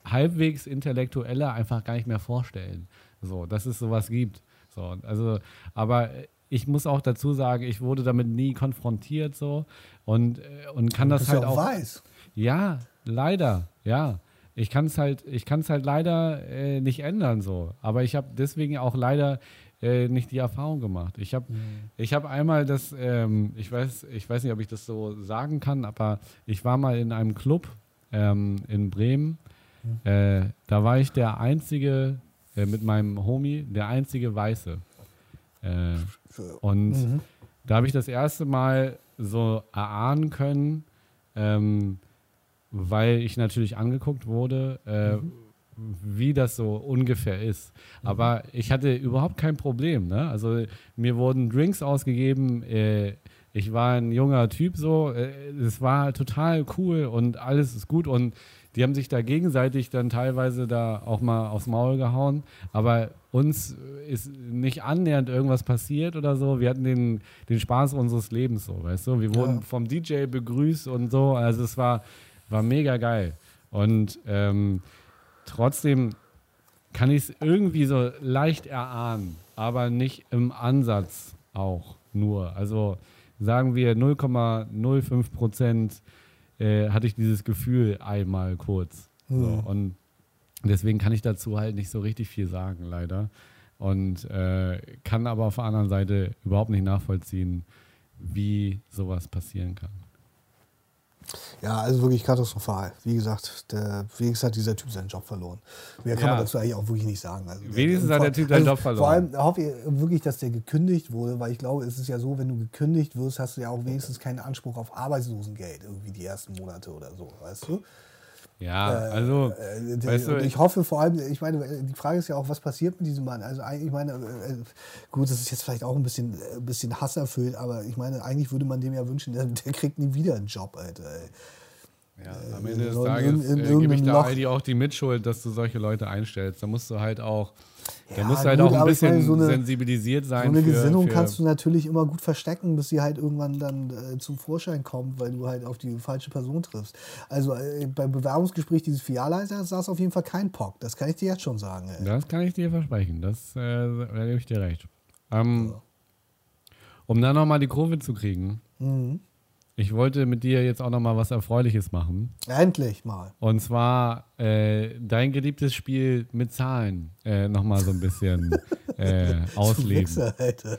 halbwegs Intellektueller einfach gar nicht mehr vorstellen. So, dass es sowas gibt. So, also, aber ich muss auch dazu sagen, ich wurde damit nie konfrontiert so und, äh, und kann das Bist halt ja auch auch. weiß. Ja, leider, ja. Ich kann es halt, ich kann es halt leider äh, nicht ändern so. Aber ich habe deswegen auch leider äh, nicht die Erfahrung gemacht. Ich habe, ich habe einmal das, ähm, ich weiß, ich weiß nicht, ob ich das so sagen kann, aber ich war mal in einem Club ähm, in Bremen. Äh, da war ich der einzige äh, mit meinem Homie, der einzige Weiße. Äh, und Mhm. da habe ich das erste Mal so erahnen können, ähm, weil ich natürlich angeguckt wurde, äh, wie das so ungefähr ist. Aber ich hatte überhaupt kein Problem. Ne? Also mir wurden Drinks ausgegeben. Äh, ich war ein junger Typ so. Äh, es war total cool und alles ist gut. Und die haben sich da gegenseitig dann teilweise da auch mal aufs Maul gehauen. Aber uns ist nicht annähernd irgendwas passiert oder so. Wir hatten den, den Spaß unseres Lebens so, weißt du. Wir wurden Ja. vom DJ begrüßt und so. Also es war, war mega geil. Und ähm, trotzdem kann ich es irgendwie so leicht erahnen, aber nicht im Ansatz auch nur. Also sagen wir 0,05 Prozent äh, hatte ich dieses Gefühl einmal kurz. So, Hm. und deswegen kann ich dazu halt nicht so richtig viel sagen, leider. Und äh, kann aber auf der anderen Seite überhaupt nicht nachvollziehen, wie sowas passieren kann. Ja, also wirklich katastrophal. Wie gesagt, der, wenigstens hat dieser Typ seinen Job verloren. Mehr kann Ja. man dazu eigentlich auch wirklich nicht sagen. Also, Wenigstens hat vor- der Typ seinen Job Vor verloren. allem hoffe ich wirklich, dass der gekündigt wurde, weil ich glaube, es ist ja so, wenn du gekündigt wirst, hast du ja auch wenigstens keinen Anspruch auf Arbeitslosengeld irgendwie die ersten Monate oder so, weißt du? Ja, also, Äh, weißt du, ich hoffe vor allem, ich meine, äh, die Frage ist ja auch, was passiert mit diesem Mann? Also eigentlich, ich meine, äh, gut, das ist jetzt vielleicht auch ein bisschen, äh, ein bisschen hasserfüllt, aber ich meine, eigentlich würde man dem ja wünschen, der, der kriegt nie wieder einen Job, Alter. Ey. Ja, am Ende des Tages in- in äh, gebe ich da. Heidi auch die Mitschuld, dass du solche Leute einstellst. Da musst du halt auch, da Ja, musst du halt gut, auch ein bisschen meine, so eine- sensibilisiert So sein. eine für, Gesinnung für, kannst du natürlich immer gut verstecken, bis sie halt irgendwann dann äh, zum Vorschein kommt, weil du halt auf die falsche Person triffst. Also äh, beim Bewerbungsgespräch dieses Filialleiter saß auf jeden Fall kein Pock. Das kann ich dir jetzt schon sagen. Ey. Das kann ich dir versprechen. Das, äh, da gebe ich dir recht. Ähm, Um dann nochmal die Kurve zu kriegen. Mhm. Ich wollte mit dir jetzt auch nochmal was Erfreuliches machen. Endlich mal. Und zwar äh, dein geliebtes Spiel mit Zahlen äh, nochmal so ein bisschen äh, ausleben. Wichser, Alter.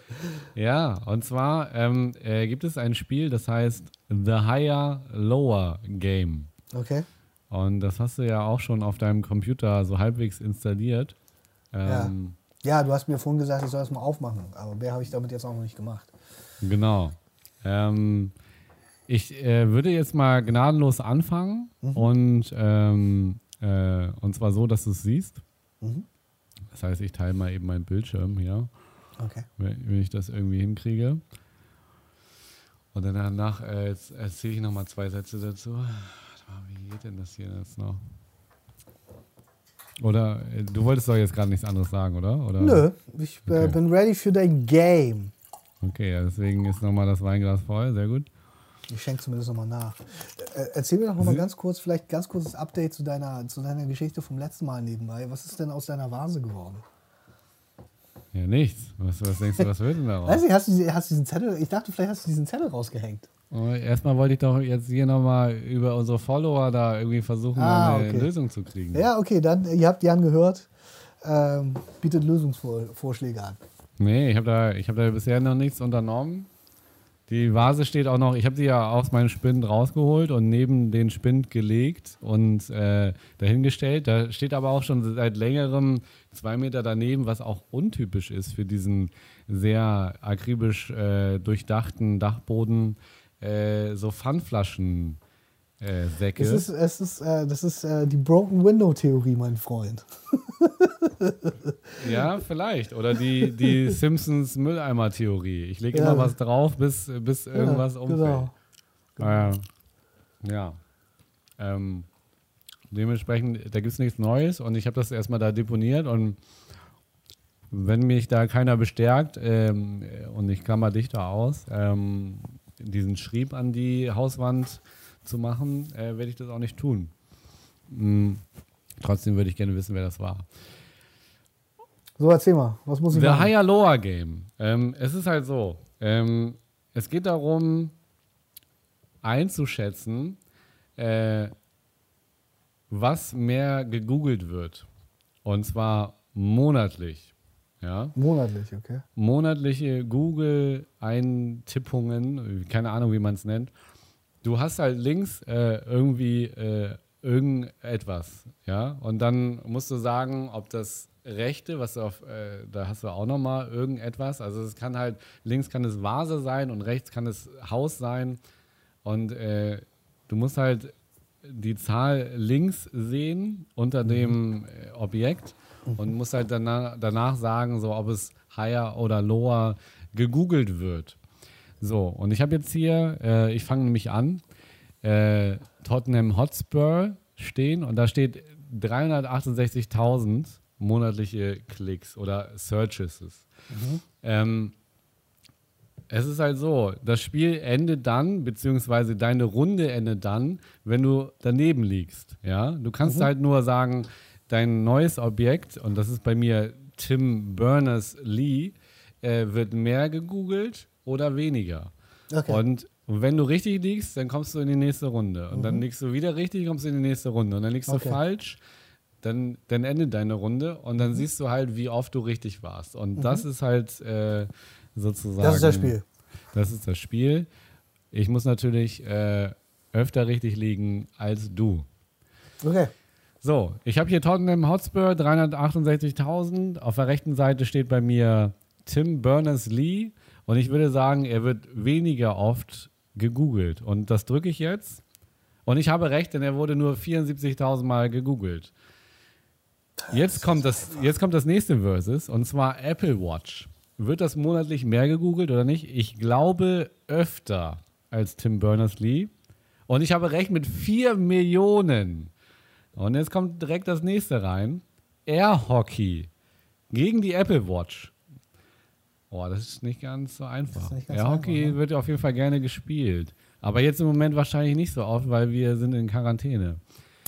Ja, und zwar ähm, äh, gibt es ein Spiel, das heißt The Higher Lower Game. Okay. Und das hast du ja auch schon auf deinem Computer so halbwegs installiert. Ja. Ähm, Ja, du hast mir vorhin gesagt, ich soll das mal aufmachen, aber mehr habe ich damit jetzt auch noch nicht gemacht. Genau. Ähm, ich äh, würde jetzt mal gnadenlos anfangen und, ähm, äh, und zwar so, dass du es siehst. Mhm. Das heißt, ich teile mal eben meinen Bildschirm hier, Okay. wenn, wenn ich das irgendwie hinkriege. Und dann danach äh, erzähle ich nochmal zwei Sätze dazu. Wie geht denn das hier jetzt noch? Oder äh, du wolltest doch jetzt gerade nichts anderes sagen, oder? oder? Nö, ich äh, Okay. bin ready für dein Game. Okay, deswegen ist nochmal das Weinglas voll. Sehr gut. Ich schenke zumindest nochmal nach. Äh, erzähl mir doch nochmal ganz kurz, vielleicht ganz kurzes Update zu deiner, zu deiner Geschichte vom letzten Mal nebenbei. Was ist denn aus deiner Vase geworden? Ja, nichts. Was, was denkst du, was wird denn daraus? Weiß nicht, hast du, hast du diesen Zettel, ich dachte, vielleicht hast du diesen Zettel rausgehängt. Oh, Erstmal wollte ich doch jetzt hier nochmal über unsere Follower da irgendwie versuchen, Ah, eine okay. Lösung zu kriegen. Ja, okay, dann, ihr habt Jan gehört. Ähm, bietet Lösungsvorschläge an. Nee, ich habe da, ich hab da bisher noch nichts unternommen. Die Vase steht auch noch, ich habe sie ja aus meinem Spind rausgeholt und neben den Spind gelegt und äh, dahingestellt. Da steht aber auch schon seit längerem zwei Meter daneben, was auch untypisch ist für diesen sehr akribisch äh, durchdachten Dachboden, äh, so Pfandflaschen. Äh, Säcke. Es ist, es ist, äh, das ist äh, die Broken Window Theorie, mein Freund. Ja, vielleicht. Oder die, die Simpsons Mülleimer-Theorie. Ich lege Ja. immer was drauf, bis, bis irgendwas ja, umfällt. Genau. Ah, ja. ja. Ähm, dementsprechend, da gibt es nichts Neues und ich habe das erstmal da deponiert und wenn mich da keiner bestärkt ähm, und ich klammer dich da aus, ähm, diesen Schrieb an die Hauswand zu machen, äh, werde ich das auch nicht tun. Mm, trotzdem würde ich gerne wissen, wer das war. So, erzähl mal, was muss ich The machen? Higher Lower Game. Ähm, es ist halt so. Ähm, es geht darum, einzuschätzen, äh, was mehr gegoogelt wird. Und zwar monatlich. Ja? Monatlich, okay. monatliche Google-Eintippungen, keine Ahnung, wie man es nennt. Du hast halt links äh, irgendwie äh, irgendetwas, ja, und dann musst du sagen, ob das rechte, was auf, äh, da hast du auch nochmal irgendetwas, also es kann halt, links kann es Vase sein und rechts kann es Haus sein. Und äh, du musst halt die Zahl links sehen unter dem äh, Objekt und musst halt danach, danach sagen, so ob es higher oder lower gegoogelt wird. So, und ich habe jetzt hier, äh, ich fange nämlich an, äh, Tottenham Hotspur stehen und da steht 368.000 monatliche Klicks oder Searches. Ähm, es ist halt so, das Spiel endet dann, beziehungsweise deine Runde endet dann, wenn du daneben liegst. Ja? Du kannst halt nur sagen, dein neues Objekt, und das ist bei mir Tim Berners-Lee, äh, wird mehr gegoogelt oder weniger. Okay. Und wenn du richtig liegst, dann kommst du in die nächste Runde. Und dann liegst du wieder richtig, kommst du in die nächste Runde. Und dann liegst Okay. du falsch, dann, dann endet deine Runde. Und Mhm. dann siehst du halt, wie oft du richtig warst. Und das ist halt äh, sozusagen. Das ist das Spiel. Das ist das Spiel. Ich muss natürlich äh, öfter richtig liegen als du. Okay. So, ich habe hier Tottenham Hotspur, 368.000. Auf der rechten Seite steht bei mir Tim Berners-Lee. Und ich würde sagen, er wird weniger oft gegoogelt. Und das drücke ich jetzt. Und ich habe recht, denn er wurde nur 74.000 Mal gegoogelt. Jetzt kommt, das, jetzt kommt das nächste Versus, und zwar Apple Watch. Wird das monatlich mehr gegoogelt oder nicht? Ich glaube öfter als Tim Berners-Lee. Und ich habe recht mit 4 Millionen. Und jetzt kommt direkt das nächste rein. Air Hockey gegen die Apple Watch. Oh, das ist nicht ganz so einfach. ganz Air Hockey einfach, ne? wird auf jeden Fall gerne gespielt. Aber jetzt im Moment wahrscheinlich nicht so oft, weil wir sind in Quarantäne.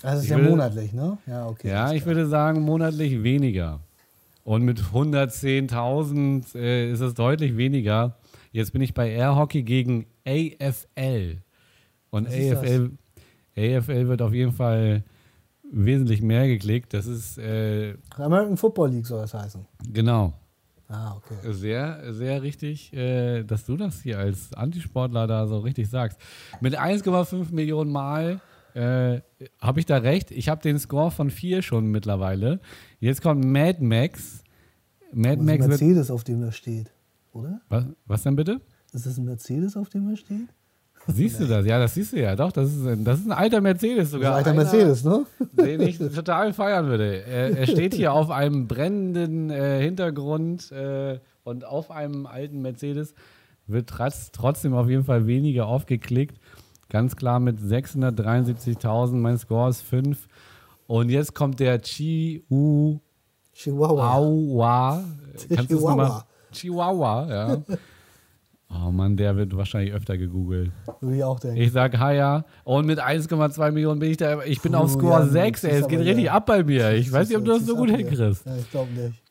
Das ist Ich ja will- monatlich, ne? Ja, okay. Ja, ich klar. würde sagen monatlich weniger. Und mit 110.000 äh, ist es deutlich weniger. Jetzt bin ich bei Air Hockey gegen AFL. Und Was? AFL, AFL wird auf jeden Fall wesentlich mehr geklickt. Das ist, äh, American Football League soll das heißen. genau, Ah, okay. sehr, sehr richtig, äh, dass du das hier als Antisportler da so richtig sagst. Mit 1,5 Millionen Mal äh, habe ich da recht. Ich habe den Score von 4 schon mittlerweile. Jetzt kommt Mad Max. Mad Das ist ein Max. Mercedes, auf dem das steht, oder? Was, was denn bitte? Ist das ein Mercedes, auf dem das steht? Siehst du das? Ja, das siehst du ja. Doch, das ist ein, das ist ein alter Mercedes Das ist sogar. ein alter Einer- Mercedes, ne? den ich total feiern würde. Er, er steht hier auf einem brennenden äh, Hintergrund äh, und auf einem alten Mercedes wird trotz, trotzdem auf jeden Fall weniger aufgeklickt. Ganz klar mit 673.000, mein Score ist 5. Und jetzt kommt der Chihuahua. Chihuahua. Kannst? Chihuahua. Chihuahua, ja. Oh Mann, der wird wahrscheinlich öfter gegoogelt. Würde ich auch denken. Ich sag Haya. Und mit 1,2 Millionen bin ich da. Ich bin auf Puh, Score ja, 6, das ey. Es geht richtig ja. ab bei mir. Ich weiß nicht, ob du das so gut hinkriegst. Ja, ich glaube nicht.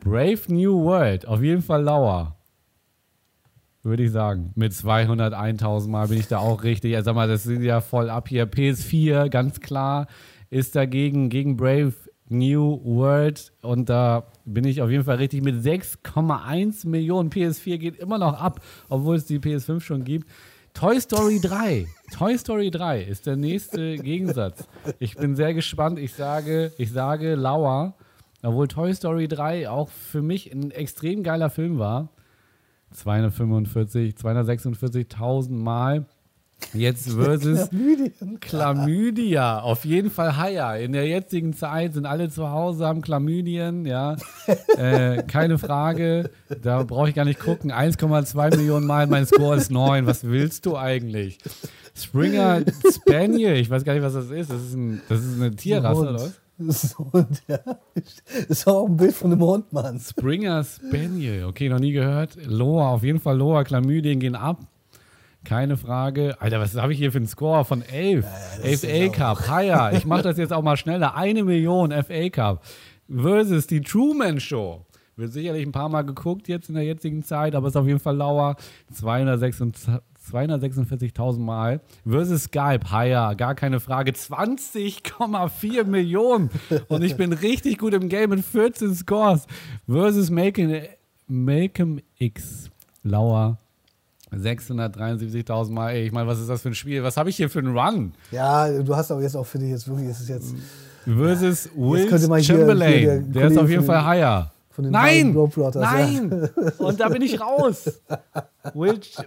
Brave New World. Auf jeden Fall lauer. Würde ich sagen. Mit 201.000 Mal bin ich da auch richtig. Also sag mal, das sind ja voll ab hier. PS4, ganz klar, ist dagegen gegen Brave New World. Und da bin ich auf jeden Fall richtig mit 6,1 Millionen. PS4 geht immer noch ab, obwohl es die PS5 schon gibt. Toy Story 3. Toy Story 3 ist der nächste Gegensatz. Ich bin sehr gespannt. Ich sage, ich sage Lauer, obwohl Toy Story 3 auch für mich ein extrem geiler Film war. 245, 246.000 Mal. Jetzt versus Chlamydien. Chlamydia. Auf jeden Fall Haya. In der jetzigen Zeit sind alle zu Hause, haben Chlamydien, ja. äh, keine Frage. Da brauche ich gar nicht gucken. 1,2 Millionen Mal, mein Score ist 9. Was willst du eigentlich? Springer Spaniel, ich weiß gar nicht, was das ist. Das ist, ein, das ist eine Tierrasse, oder was? Das ist ein Hund, ja. Das ist auch ein Bild von einem Hund, Mann. Springer Spaniel. Okay, noch nie gehört. Loa, auf jeden Fall Loa. Chlamydien gehen ab. Keine Frage. Alter, was habe ich hier für einen Score von 11? 11 FA Cup. Haya. Ich mache das jetzt auch mal schneller. Eine Million FA Cup. Versus die Truman Show. Wird sicherlich ein paar Mal geguckt jetzt in der jetzigen Zeit, aber ist auf jeden Fall lauer. 246 246.000 Mal. Versus Skype. Haya. Gar keine Frage. 20,4 Millionen. Und ich bin richtig gut im Game mit 14 Scores. Versus Malcolm, Malcolm X. Lauer. 673.000 Mal. Ey, ich meine, was ist das für ein Spiel? Was habe ich hier für einen Run? Ja, du hast aber jetzt auch für dich jetzt wirklich, es ist jetzt Versus Will könnte man hier- Chamberlain. hier der der ist auf jeden Fall higher. von den Nein! Globetrotters, ja. Nein! Und da bin ich raus. Will, Ch-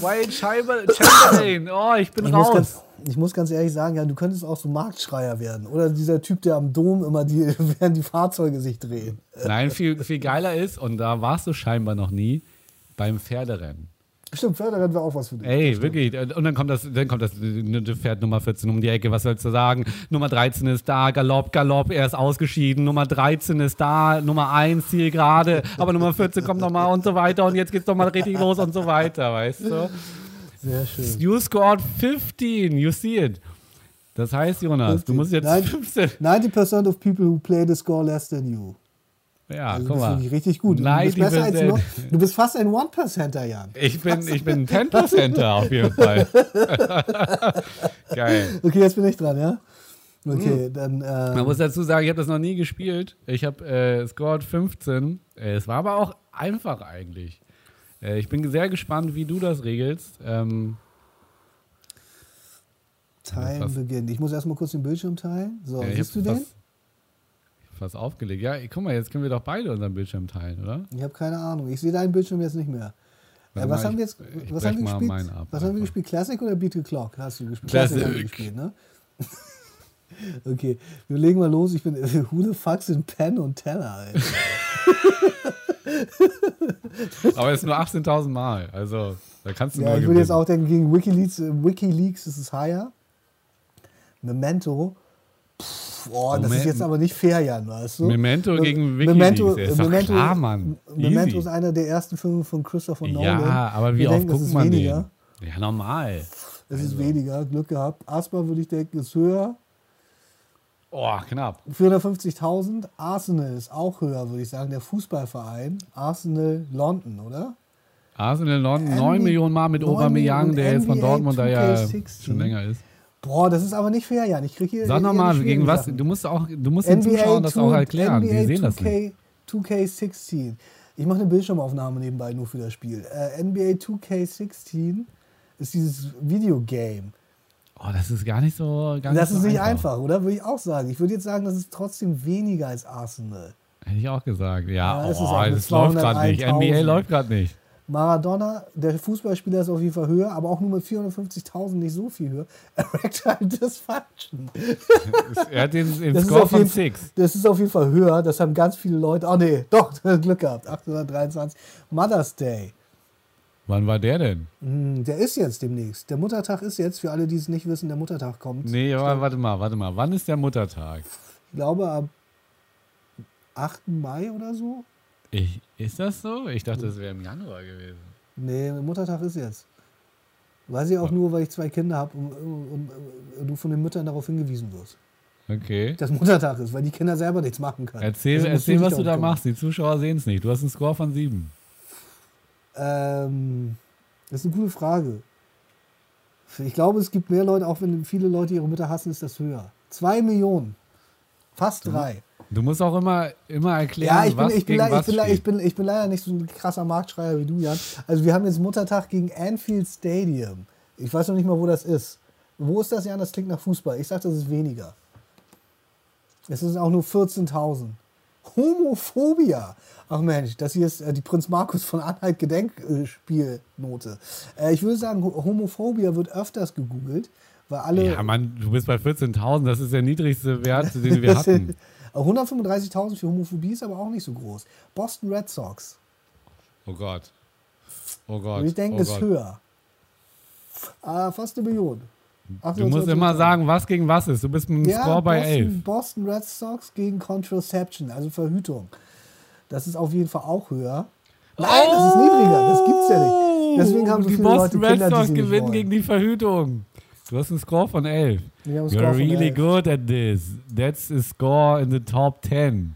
Will Chamber- Chamberlain. Oh, ich bin Ich raus. ganz, ich muss ganz ehrlich sagen, ja, du könntest auch so Marktschreier werden. Oder dieser Typ, der am Dom immer die, während die Fahrzeuge sich drehen. Nein, viel, viel geiler ist, und da warst du scheinbar noch nie, beim Pferderennen. Stimmt, Förderennen wäre auch was für dich. Ey, wirklich. Und dann kommt das, dann kommt das äh, Pferd Nummer 14 um die Ecke. Was sollst du sagen? Nummer 13 ist da, Galopp, Galopp, er ist ausgeschieden. Nummer 13 ist da, Nummer 1 Ziel gerade, aber Nummer 14 kommt nochmal und so weiter. Und jetzt geht's doch mal richtig los und so weiter, weißt du? Sehr schön. You scored 15, you see it. Das heißt, Jonas, du musst jetzt Nein. 15. 90% of people who play the score less than you. Ja, Also guck du mal. richtig gut. Du Nein, bist, besser als 90%. nur, du bist fast ein One-Percenter, Jan. Ich bin, ich bin ein 10%er auf jeden Fall. Geil. Okay, jetzt bin ich dran, ja? Okay, Hm. dann. Man Ähm, muss dazu sagen, ich habe das noch nie gespielt. Ich habe äh, scored 15. Äh, es war aber auch einfach eigentlich. Äh, ich bin sehr gespannt, wie du das regelst. Ähm, Teilen beginnt. Ich muss erstmal kurz den Bildschirm teilen. So, siehst du den? fast, fast aufgelegt. Ja, guck mal, jetzt können wir doch beide unseren Bildschirm teilen, oder? Ich habe keine Ahnung. Ich sehe deinen Bildschirm jetzt nicht mehr. Äh, was mal, haben wir ich- jetzt? ich was haben wir gespielt? ab, was haben wir einfach. gespielt? Classic oder Beat the Clock? Hast du gespielt? Classic. gespielt, ne? okay, wir legen mal los. Ich bin Who the fuck sind Pen und Teller. Aber es ist nur 18.000 Mal. Also, da kannst du Ja, nur ich würde jetzt auch denken, gegen Wikileaks, äh, Wikileaks ist es higher. Memento. Pff, oh, das ist jetzt aber nicht fair, Jan, weißt du? Memento Me- gegen Wikileaks. Memento, ist Memento, klar, Mann. Memento Easy. ist einer der ersten Filme von Christopher Nolan. Ja, aber wie Wir oft denken, guckt man weniger. den? Ja, normal. Es Also. ist weniger, Glück gehabt. Asper würde ich denken, ist höher. Oh, knapp. 450.000. Arsenal ist auch höher, würde ich sagen. Der Fußballverein. Arsenal London, oder? Arsenal London, NBA 9 Millionen Mal mit 9 Aubameyang, der jetzt von Dortmund da ja 2K16. schon länger ist. Boah, das ist aber nicht fair, Jan. Ich kriege hier. Sag nochmal, gegen was, du musst auch, du musst den Zuschauern das auch erklären, die sehen das nicht. 2K, 2K16. Ich mache eine Bildschirmaufnahme nebenbei nur für das Spiel. Äh, NBA 2K16 ist dieses Videogame. Oh, das ist gar nicht so, gar Das nicht ist so nicht einfach, oder? Würde ich auch sagen. Ich würde jetzt sagen, das ist trotzdem weniger als Arsenal. Hätte ich auch gesagt. Ja, Ja, oh, mit das läuft gerade nicht. 201.000. NBA läuft gerade nicht. Maradona, der Fußballspieler ist auf jeden Fall höher, aber auch nur mit 450.000 nicht so viel höher. Erectile Dysfunction. Er hat den, den Score auf von jeden, 6. das ist auf jeden Fall höher. Das haben ganz viele Leute. Oh nee, doch, Glück gehabt. 823. Mother's Day. Wann war der denn? Hm, Der ist jetzt demnächst. Der Muttertag ist jetzt, für alle, die es nicht wissen, der Muttertag kommt. Nee, aber warte mal, warte mal. Wann ist der Muttertag? Ich glaube am 8. Mai oder so. Ich, ist das so? Ich dachte, das wäre im Januar gewesen. Nee, Muttertag ist jetzt. Weiß ich auch nur, weil ich zwei Kinder habe und, und, und du von den Müttern darauf hingewiesen wirst. Okay. Dass Muttertag ist, weil die Kinder selber nichts machen können. Erzähl, musst erzähl was du da kümmern. machst. Die Zuschauer sehen es nicht. Du hast einen Score von 7. Ähm, das ist eine gute Frage. Ich glaube, es gibt mehr Leute, auch wenn viele Leute ihre Mütter hassen, ist das höher. Zwei Millionen. Fast drei. Du musst auch immer, immer erklären, Ja, ich bin, was ich, bin, gegen ich, was bin, ich, bin, ich bin leider nicht so ein krasser Marktschreier wie du, Jan. Also wir haben jetzt Muttertag gegen Anfield Stadium. Ich weiß noch nicht mal, wo das ist. Wo ist das, Jan? Das klingt nach Fußball. Ich sage, das ist weniger. Es sind auch nur 14.000. Homophobia. Ach Mensch, das hier ist äh, die Prinz Markus von Anhalt Gedenkspielnote. Äh, ich würde sagen, Ho- Homophobia wird öfters gegoogelt, weil alle. Ja, Mann, du bist bei 14.000. Das ist der niedrigste Wert, den wir hatten. 135.000 für Homophobie ist aber auch nicht so groß. Boston Red Sox. Oh Gott. Oh Gott. Und ich denke, oh ist höher. Ah, fast eine Million. Du musst immer sagen, was gegen was ist. Du bist mit einem ja, Score bei Boston, 11. Boston Red Sox gegen Contraception, also Verhütung. Das ist auf jeden Fall auch höher. Nein, das ist niedriger. Das gibt's ja nicht. Deswegen haben so Oh, die viele Boston Leute Red Kinder, die Sox gewinnen gegen die Verhütung. Du hast einen Score von 11. Wir haben einen You're Score von really 11. good at this. That's a score in the top 10.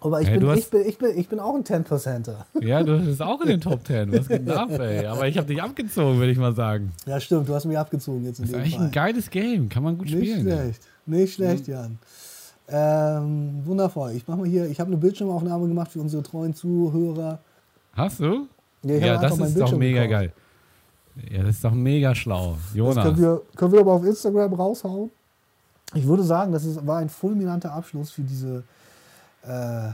Aber ich, Hey, bin, ich, bin, ich, bin, ich bin auch ein 10%er. Ja, du bist auch in den Top 10. Was geht denn ab, ey? Aber ich habe dich abgezogen, würde ich mal sagen. Ja, stimmt. Du hast mich abgezogen jetzt in Das ist dem eigentlich Fall. ein geiles Game. Kann man gut Nicht spielen. ey. schlecht. Nicht schlecht, Jan. Ähm, wundervoll. Ich mache mal hier, ich habe eine Bildschirmaufnahme gemacht für unsere treuen Zuhörer. Hast du? Ja, ich Ja, das ist doch mega gekauft. geil. Ja, das ist doch mega schlau. Das Jonas. können wir, können wir aber auf Instagram raushauen. Ich würde sagen, das ist, war ein fulminanter Abschluss für diese. Äh,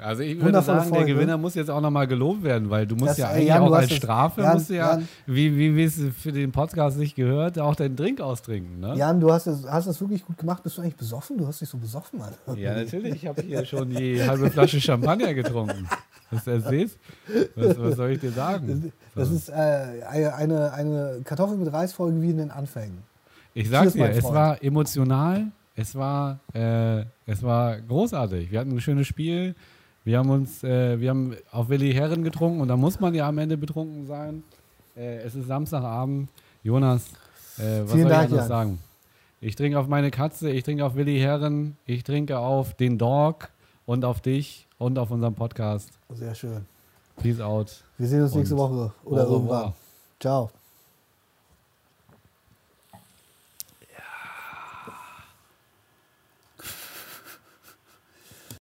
Also ich würde sagen, Folge. der Gewinner muss jetzt auch nochmal gelobt werden, weil du musst Das- ja ey, eigentlich Jan, auch als das- Strafe, Jan, musst du ja, Jan. wie, wie wie es für den Podcast nicht gehört, auch deinen Drink austrinken, ne? Jan, du hast das, hast das wirklich gut gemacht. Bist du eigentlich besoffen? Du hast dich so besoffen, Mann. Ja, natürlich. Ich habe hier schon die halbe Flasche Champagner getrunken. Du das siehst? Was, was soll ich dir sagen? Das So. ist äh, eine, eine Kartoffel mit Reisfolge wie in den Anfängen. Ich sag's dir, es war emotional, es war, äh, es war großartig. Wir hatten ein schönes Spiel. Wir haben uns, äh, wir haben auf Willi Herren getrunken und da muss man ja am Ende betrunken sein. Äh, es ist Samstagabend. Jonas, äh, was Vielen soll Dank, ich Jan. sagen? Ich trinke auf meine Katze, ich trinke auf Willi Herren, ich trinke auf den Dog und auf dich und auf unseren Podcast. Sehr schön. Peace out. Wir sehen uns nächste Woche oder irgendwann. Ciao.